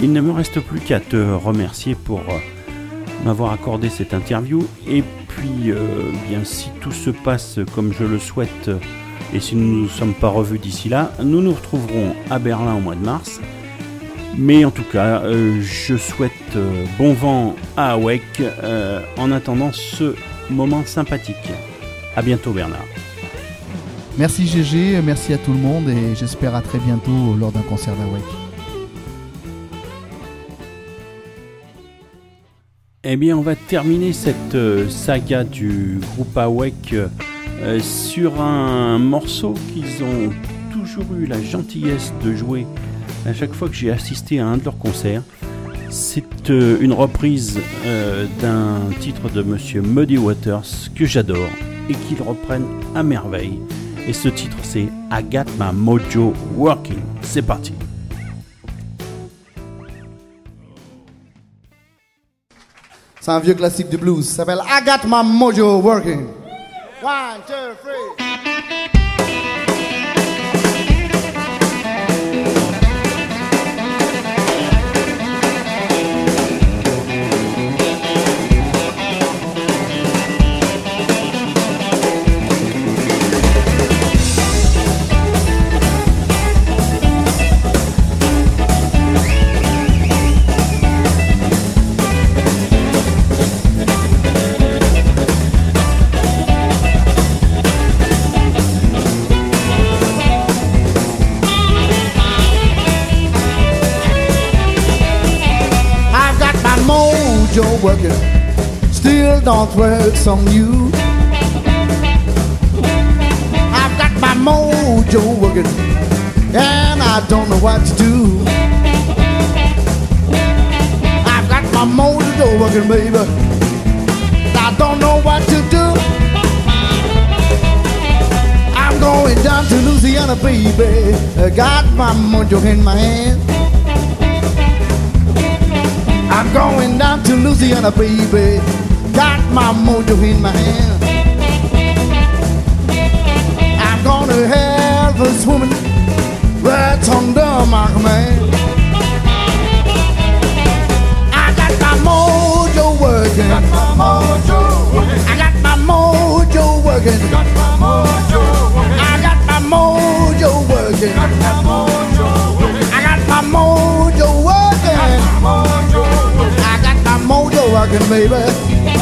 A: Il ne me reste plus qu'à te remercier pour m'avoir accordé cette interview. Et puis, euh, bien, si tout se passe comme je le souhaite, euh, et si nous ne nous sommes pas revus d'ici là, nous nous retrouverons à Berlin au mois de mars. Mais en tout cas, euh, je souhaite bon vent à euh, en attendant ce moment sympathique. À bientôt Bernard.
G: Merci GG, merci à tout le monde et j'espère à très bientôt lors d'un concert d'AWEC.
A: Eh bien, on va terminer cette euh, saga du groupe AWEC euh, sur un morceau qu'ils ont toujours eu la gentillesse de jouer à chaque fois que j'ai assisté à un de leurs concerts. C'est euh, une reprise d'un titre de Monsieur Muddy Waters que j'adore et qu'ils reprennent à merveille. Et ce titre, c'est I Mojo Working. C'est parti.
D: C'est un vieux classique du blues. Ça s'appelle I Got My Mojo Working. One, two, three. Mojo working, still don't works on you. I've got my mojo working, and I don't know what to do. I've got my mojo working, baby. I don't know what to do. I'm going down to Louisiana, baby. I got my mojo in my hand. I'm going down to Louisiana, baby. Got my mojo in my hand. I'm gonna have a woman right under my command. I got my mojo working. I got my mojo working. I got my mojo working. I got my mojo working. I got my mojo working. I got my mojo working, rockin', baby.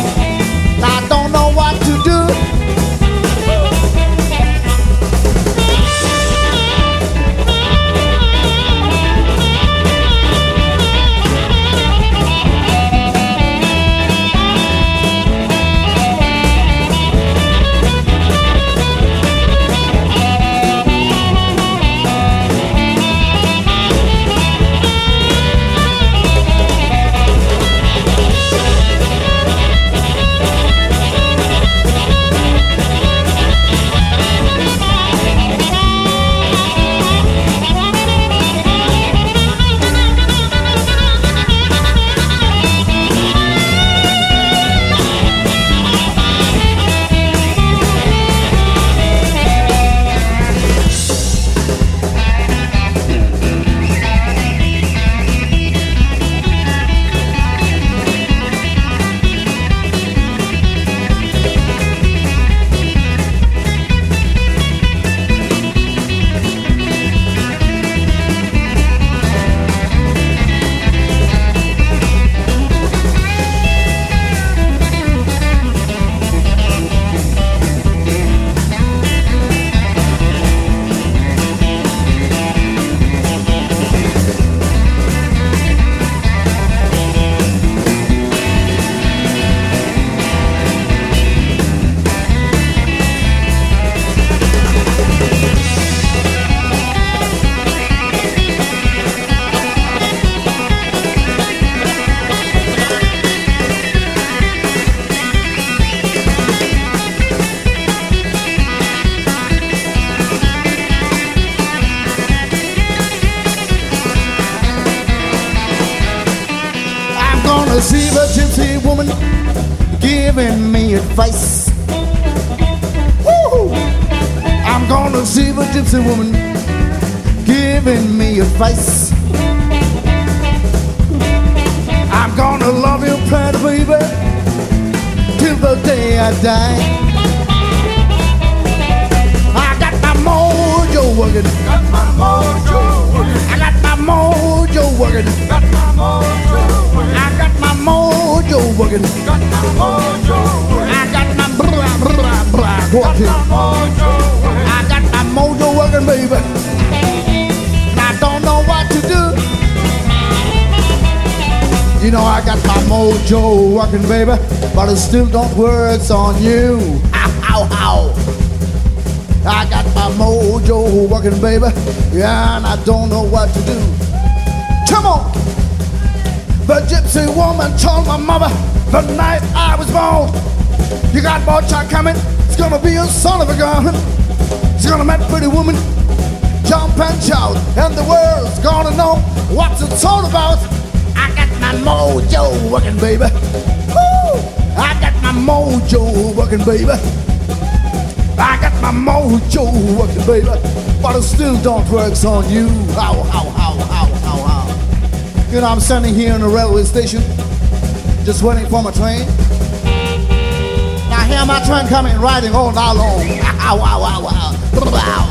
D: Still don't words on you. Ow, ow, ow. I got my mojo working, baby. Yeah, and I don't know what to do. Come on! The gypsy woman told my mother the night I was born. You got more child coming. It's gonna be a son of a gun. It's gonna make pretty woman jump and shout, and the world's gonna know what's it's all about. I got my mojo working, baby. I got my mojo working, baby. I got my mojo working, baby, but it still don't work on you. How, how, how, how, how, how? You know, I'm standing here in the railway station, just waiting for my train. Now hear my train coming, riding all night long. Ow, ow, ow, ow,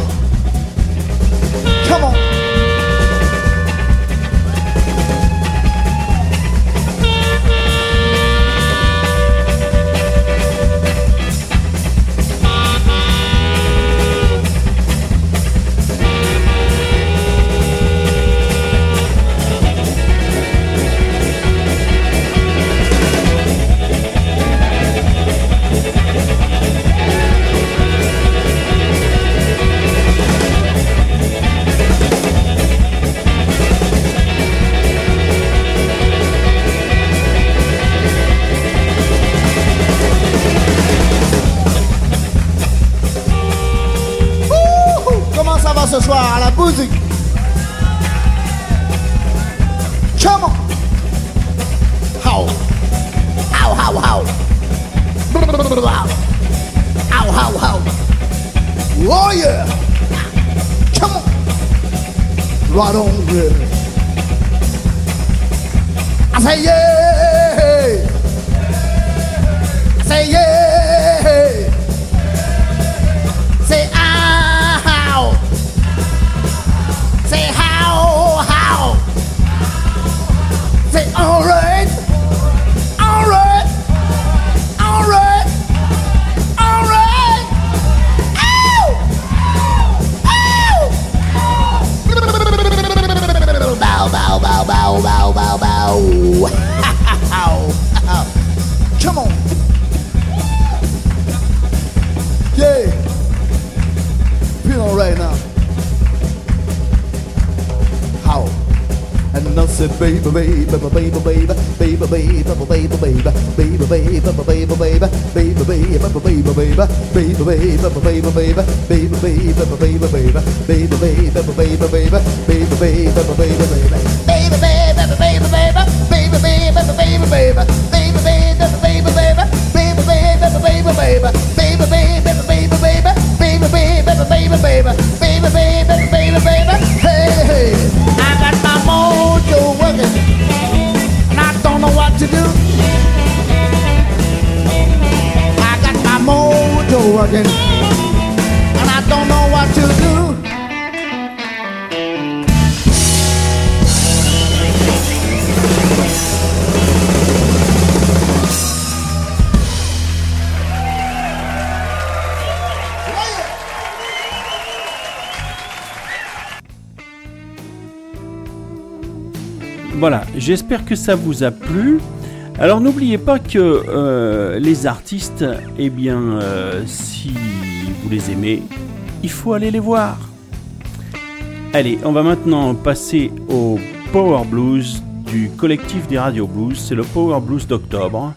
A: Voilà, j'espère que ça vous a plu. Alors n'oubliez pas que euh, les artistes, eh bien, euh, si vous les aimez, il faut aller les voir. Allez, on va maintenant passer au Power Blues du collectif des Radio Blues. C'est le Power Blues d'octobre.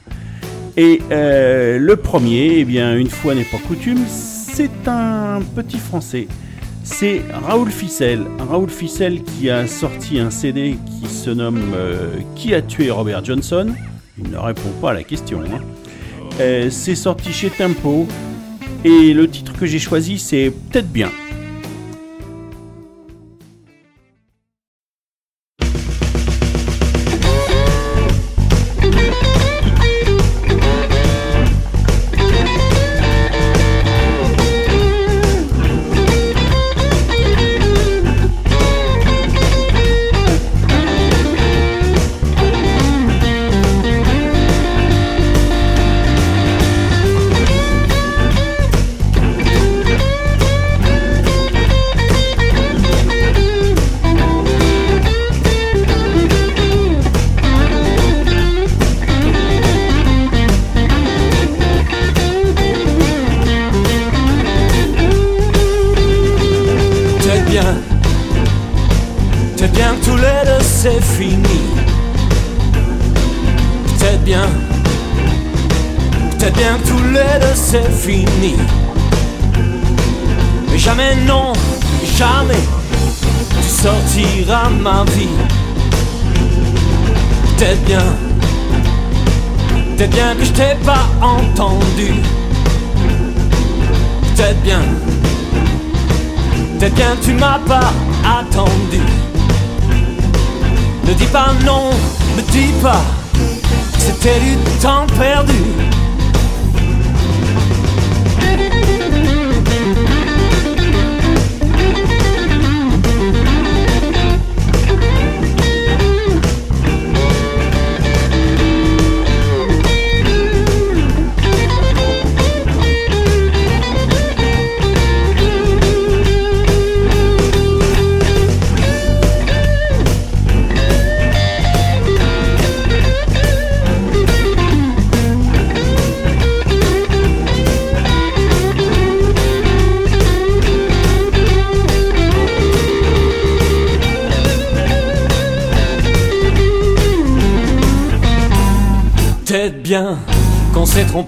A: Et euh, le premier, eh bien, une fois n'est pas coutume, c'est un petit français. C'est Raoul Ficel. Raoul Ficel qui a sorti un CD qui se nomme euh, Qui a tué Robert Johnson? Il ne répond pas à la question. hein. Euh, c'est sorti chez Tempo. Et le titre que j'ai choisi, c'est Peut-être bien.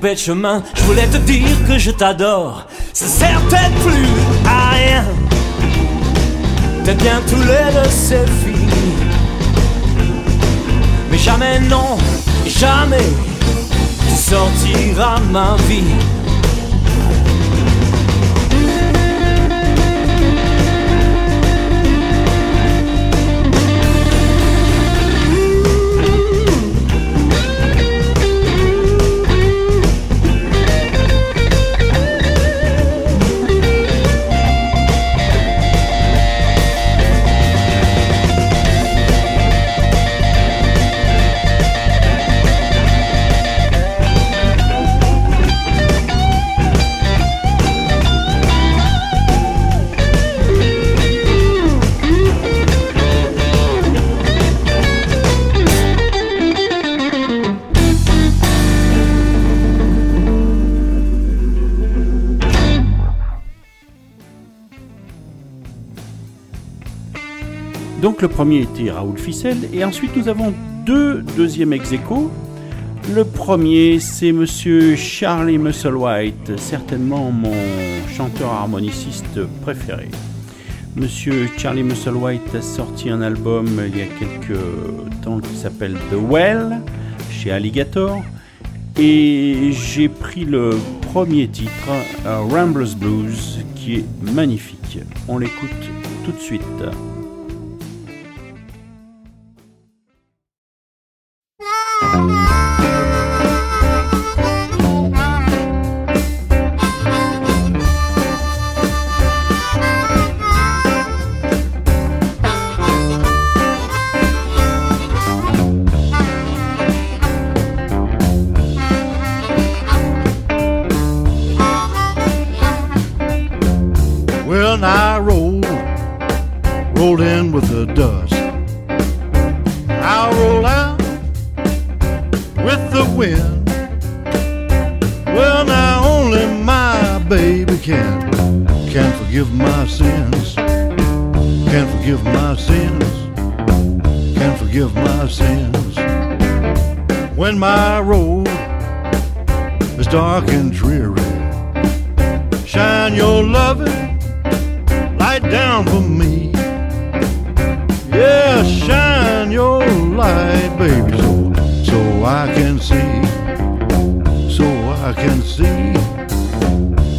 H: De chemin. Je voulais te dire que je t'adore. Ça sert peut-être plus à rien. Peut-être bien tous les deux c'est fini. Mais jamais non, jamais tu sortiras ma vie.
A: Le premier était Raoul Ficel et ensuite nous avons deux deuxièmes ex aequo. Le premier c'est monsieur Charlie Musselwhite, certainement mon chanteur harmoniciste préféré. Monsieur Charlie Musselwhite a sorti un album il y a quelques temps qui s'appelle The Well chez Alligator et j'ai pris le premier titre, euh, Ramblers Blues, qui est magnifique. On l'écoute tout de suite.
B: me. Yeah, shine your light, baby, so, so
I: I can see, so I can see,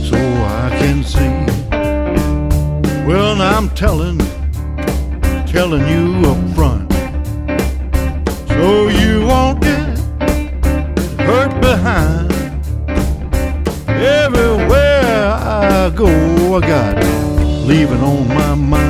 I: so I can see. Well, I'm telling, telling you up front, so you won't get hurt behind. Everywhere I go, I got even on my mind.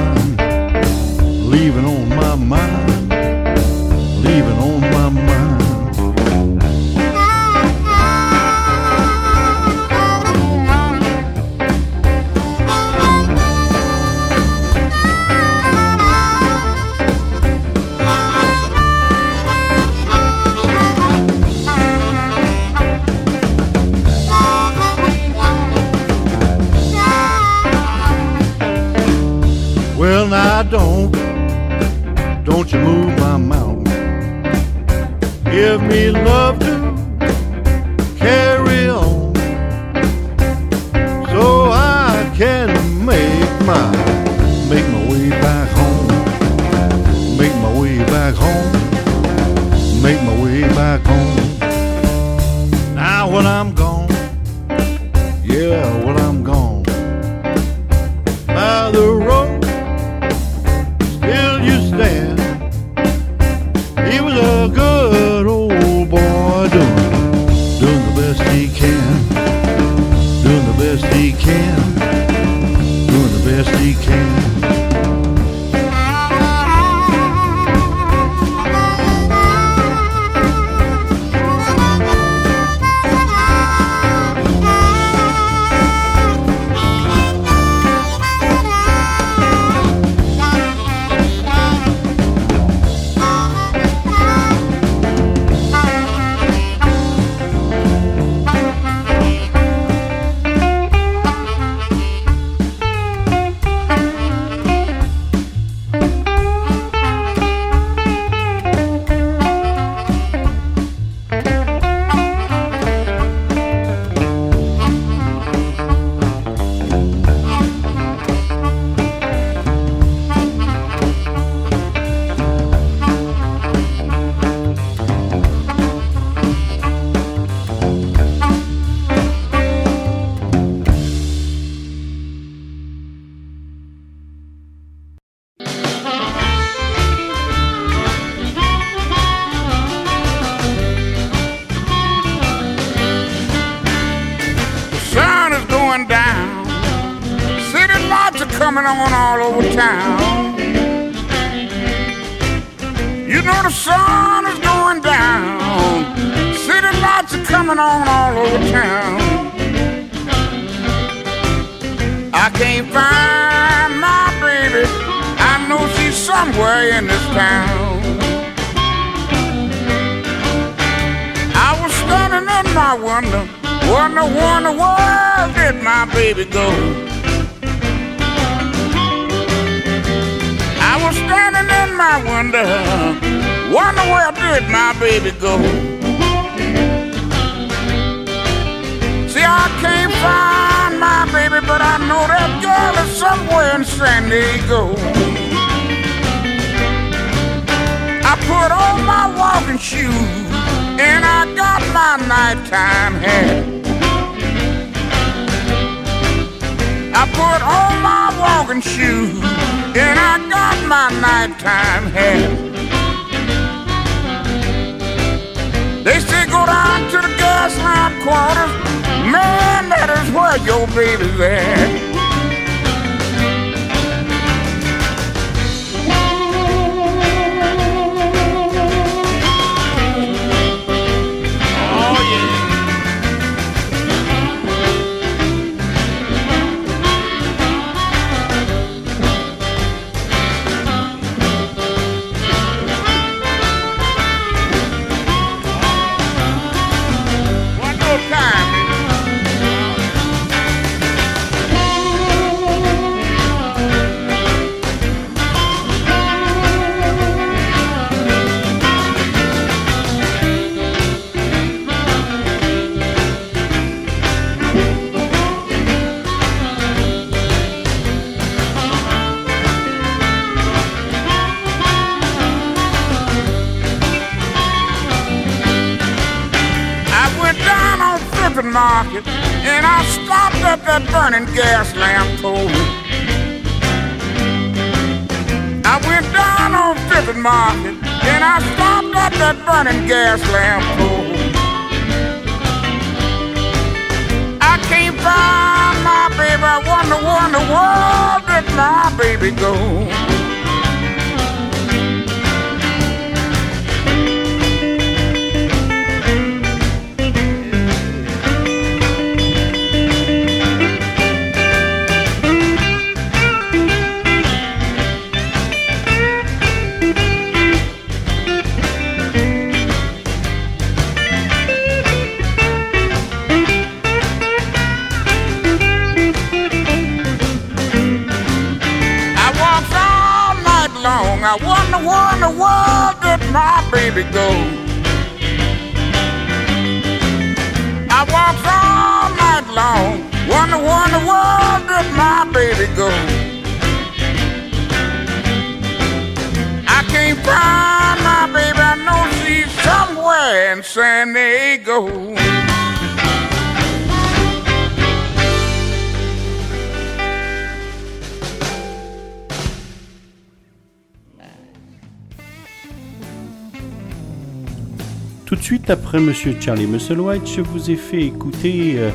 A: Après Monsieur Charlie Musselwhite, je vous ai fait écouter euh,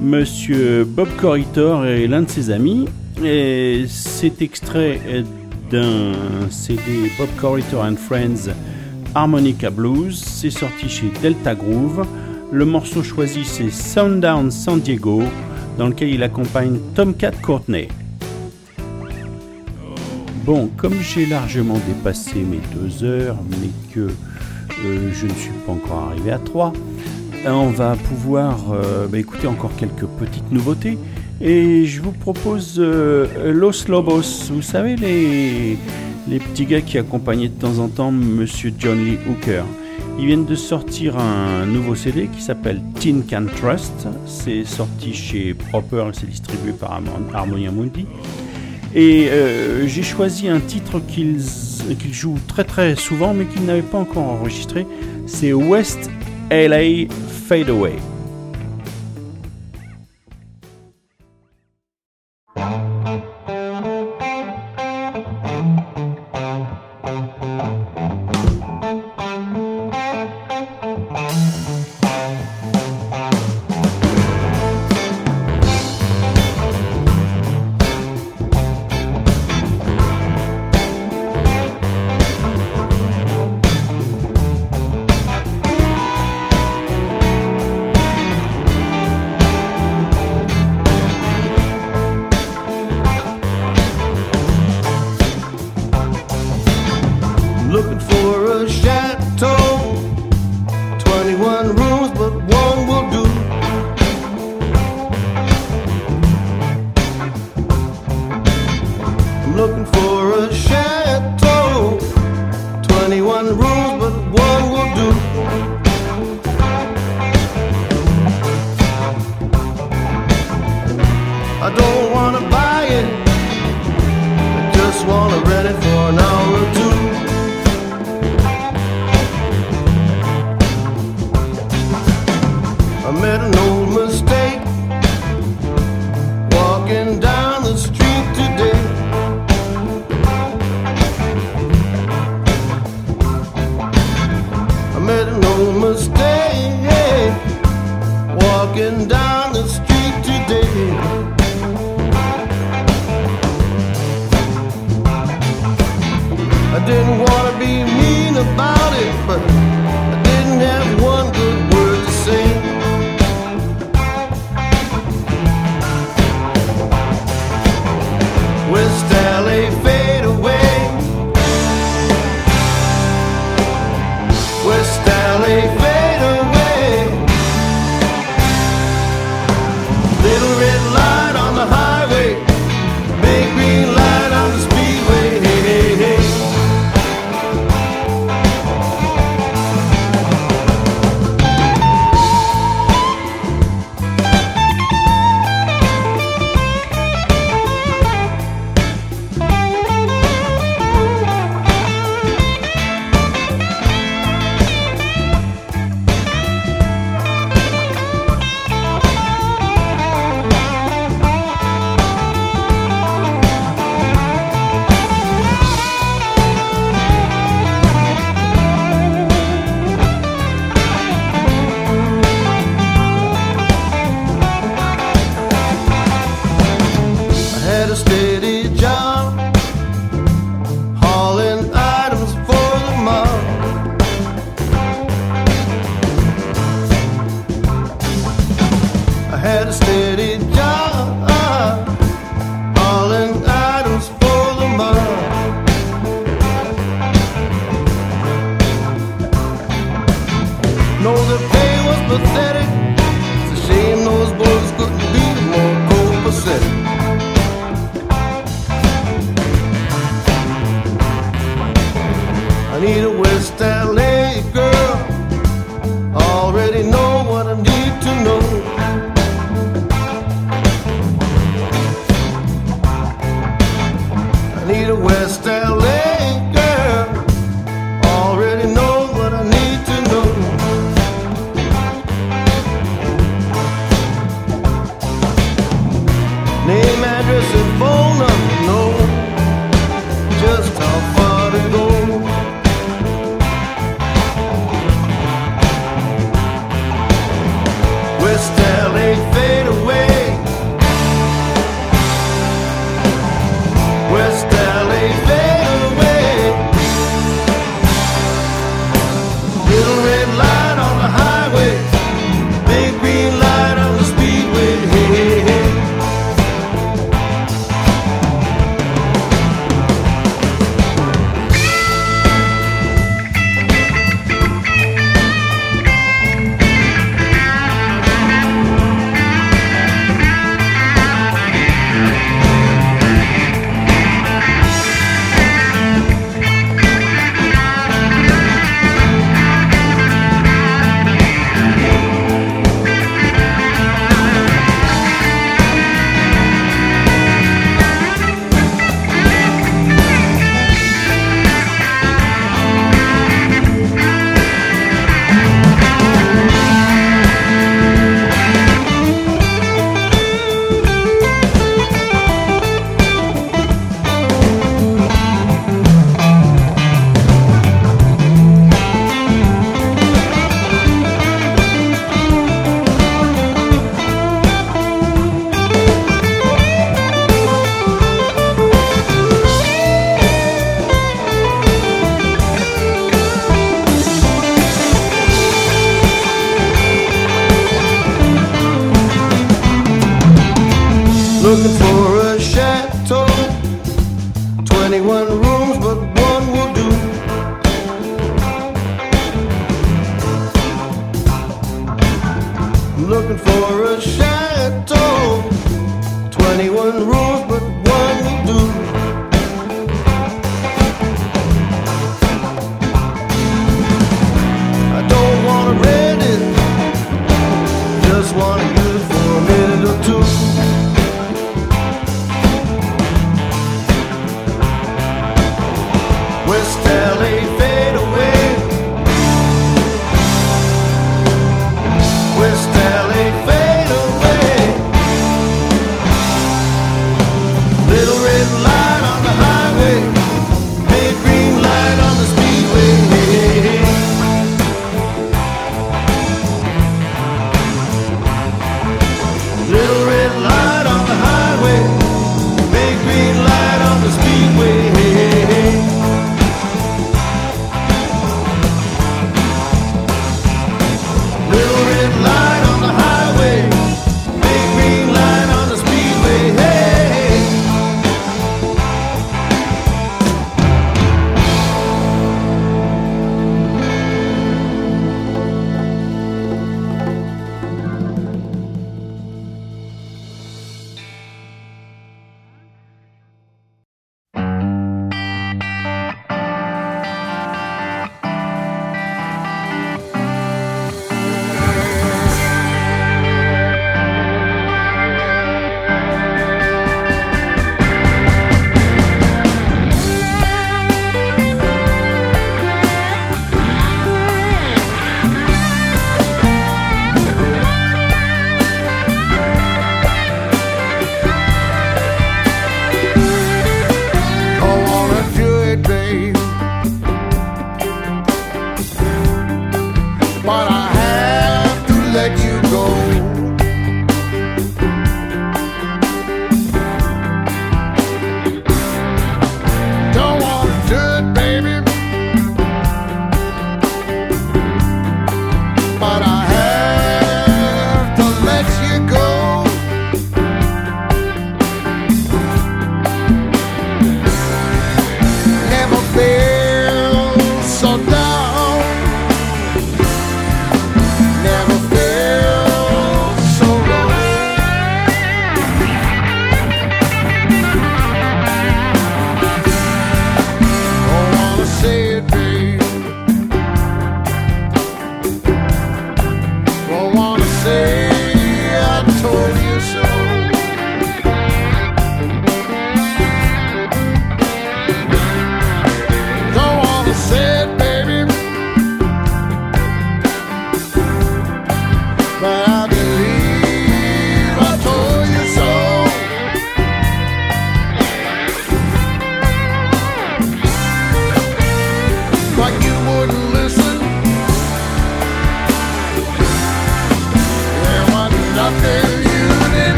A: Monsieur Bob Corritor et l'un de ses amis. Et cet extrait est d'un CD Bob Corritor and Friends Harmonica Blues. C'est sorti chez Delta Groove. Le morceau choisi c'est Sundown San Diego, dans lequel il accompagne Tomcat Courtney. Bon, comme j'ai largement dépassé mes deux heures, mais que euh, je ne suis pas encore arrivé à 3, on va pouvoir euh, bah, écouter encore quelques petites nouveautés. Et je vous propose euh, Los Lobos, vous savez, les, petits gars qui accompagnaient de temps en temps Monsieur John Lee Hooker. Ils viennent de sortir un nouveau CD qui s'appelle Tin Can Trust. C'est sorti chez Proper, c'est distribué par Harmon- Harmonia Mundi. Et euh, j'ai choisi un titre qu'ils jouent très très souvent mais qu'ils n'avaient pas encore enregistré. C'est West LA Fade Away.
B: I
D: need a. West LA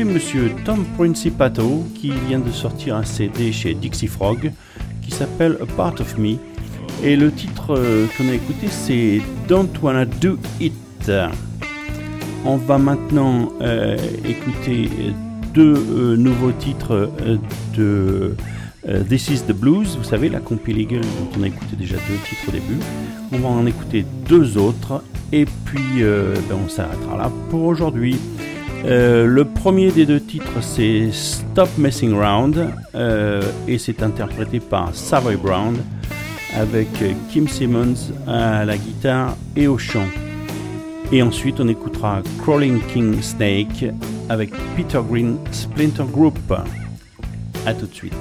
A: Monsieur Tom Principato qui vient de sortir un CD chez Dixie Frog qui s'appelle Part of Me. Et le titre euh, qu'on a écouté c'est Don't Wanna Do It. On va maintenant euh, écouter deux euh, nouveaux titres de This is the Blues, vous savez, la compil Eagle dont on a écouté déjà deux titres au début. On va en écouter deux autres et puis ben, on s'arrêtera là pour aujourd'hui. Le premier des deux titres c'est Stop Messing Around euh, et c'est interprété par Savoy Brown avec Kim Simmons à la guitare et au chant. Et ensuite on écoutera Crawling King Snake avec Peter Green Splinter Group. A tout de suite.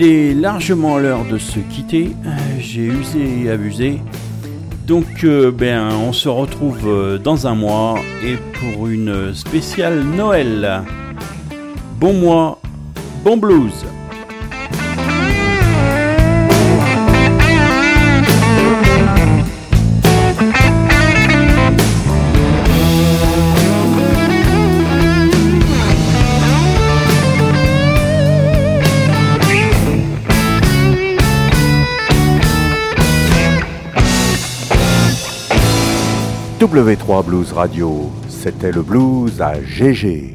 A: Il est largement l'heure de se quitter. Euh, J'ai usé et abusé. Donc, euh, ben, on se retrouve euh, dans un mois et pour une spéciale Noël. Bon mois, bon blues.
J: W3 Blues Radio, c'était le blues à GG.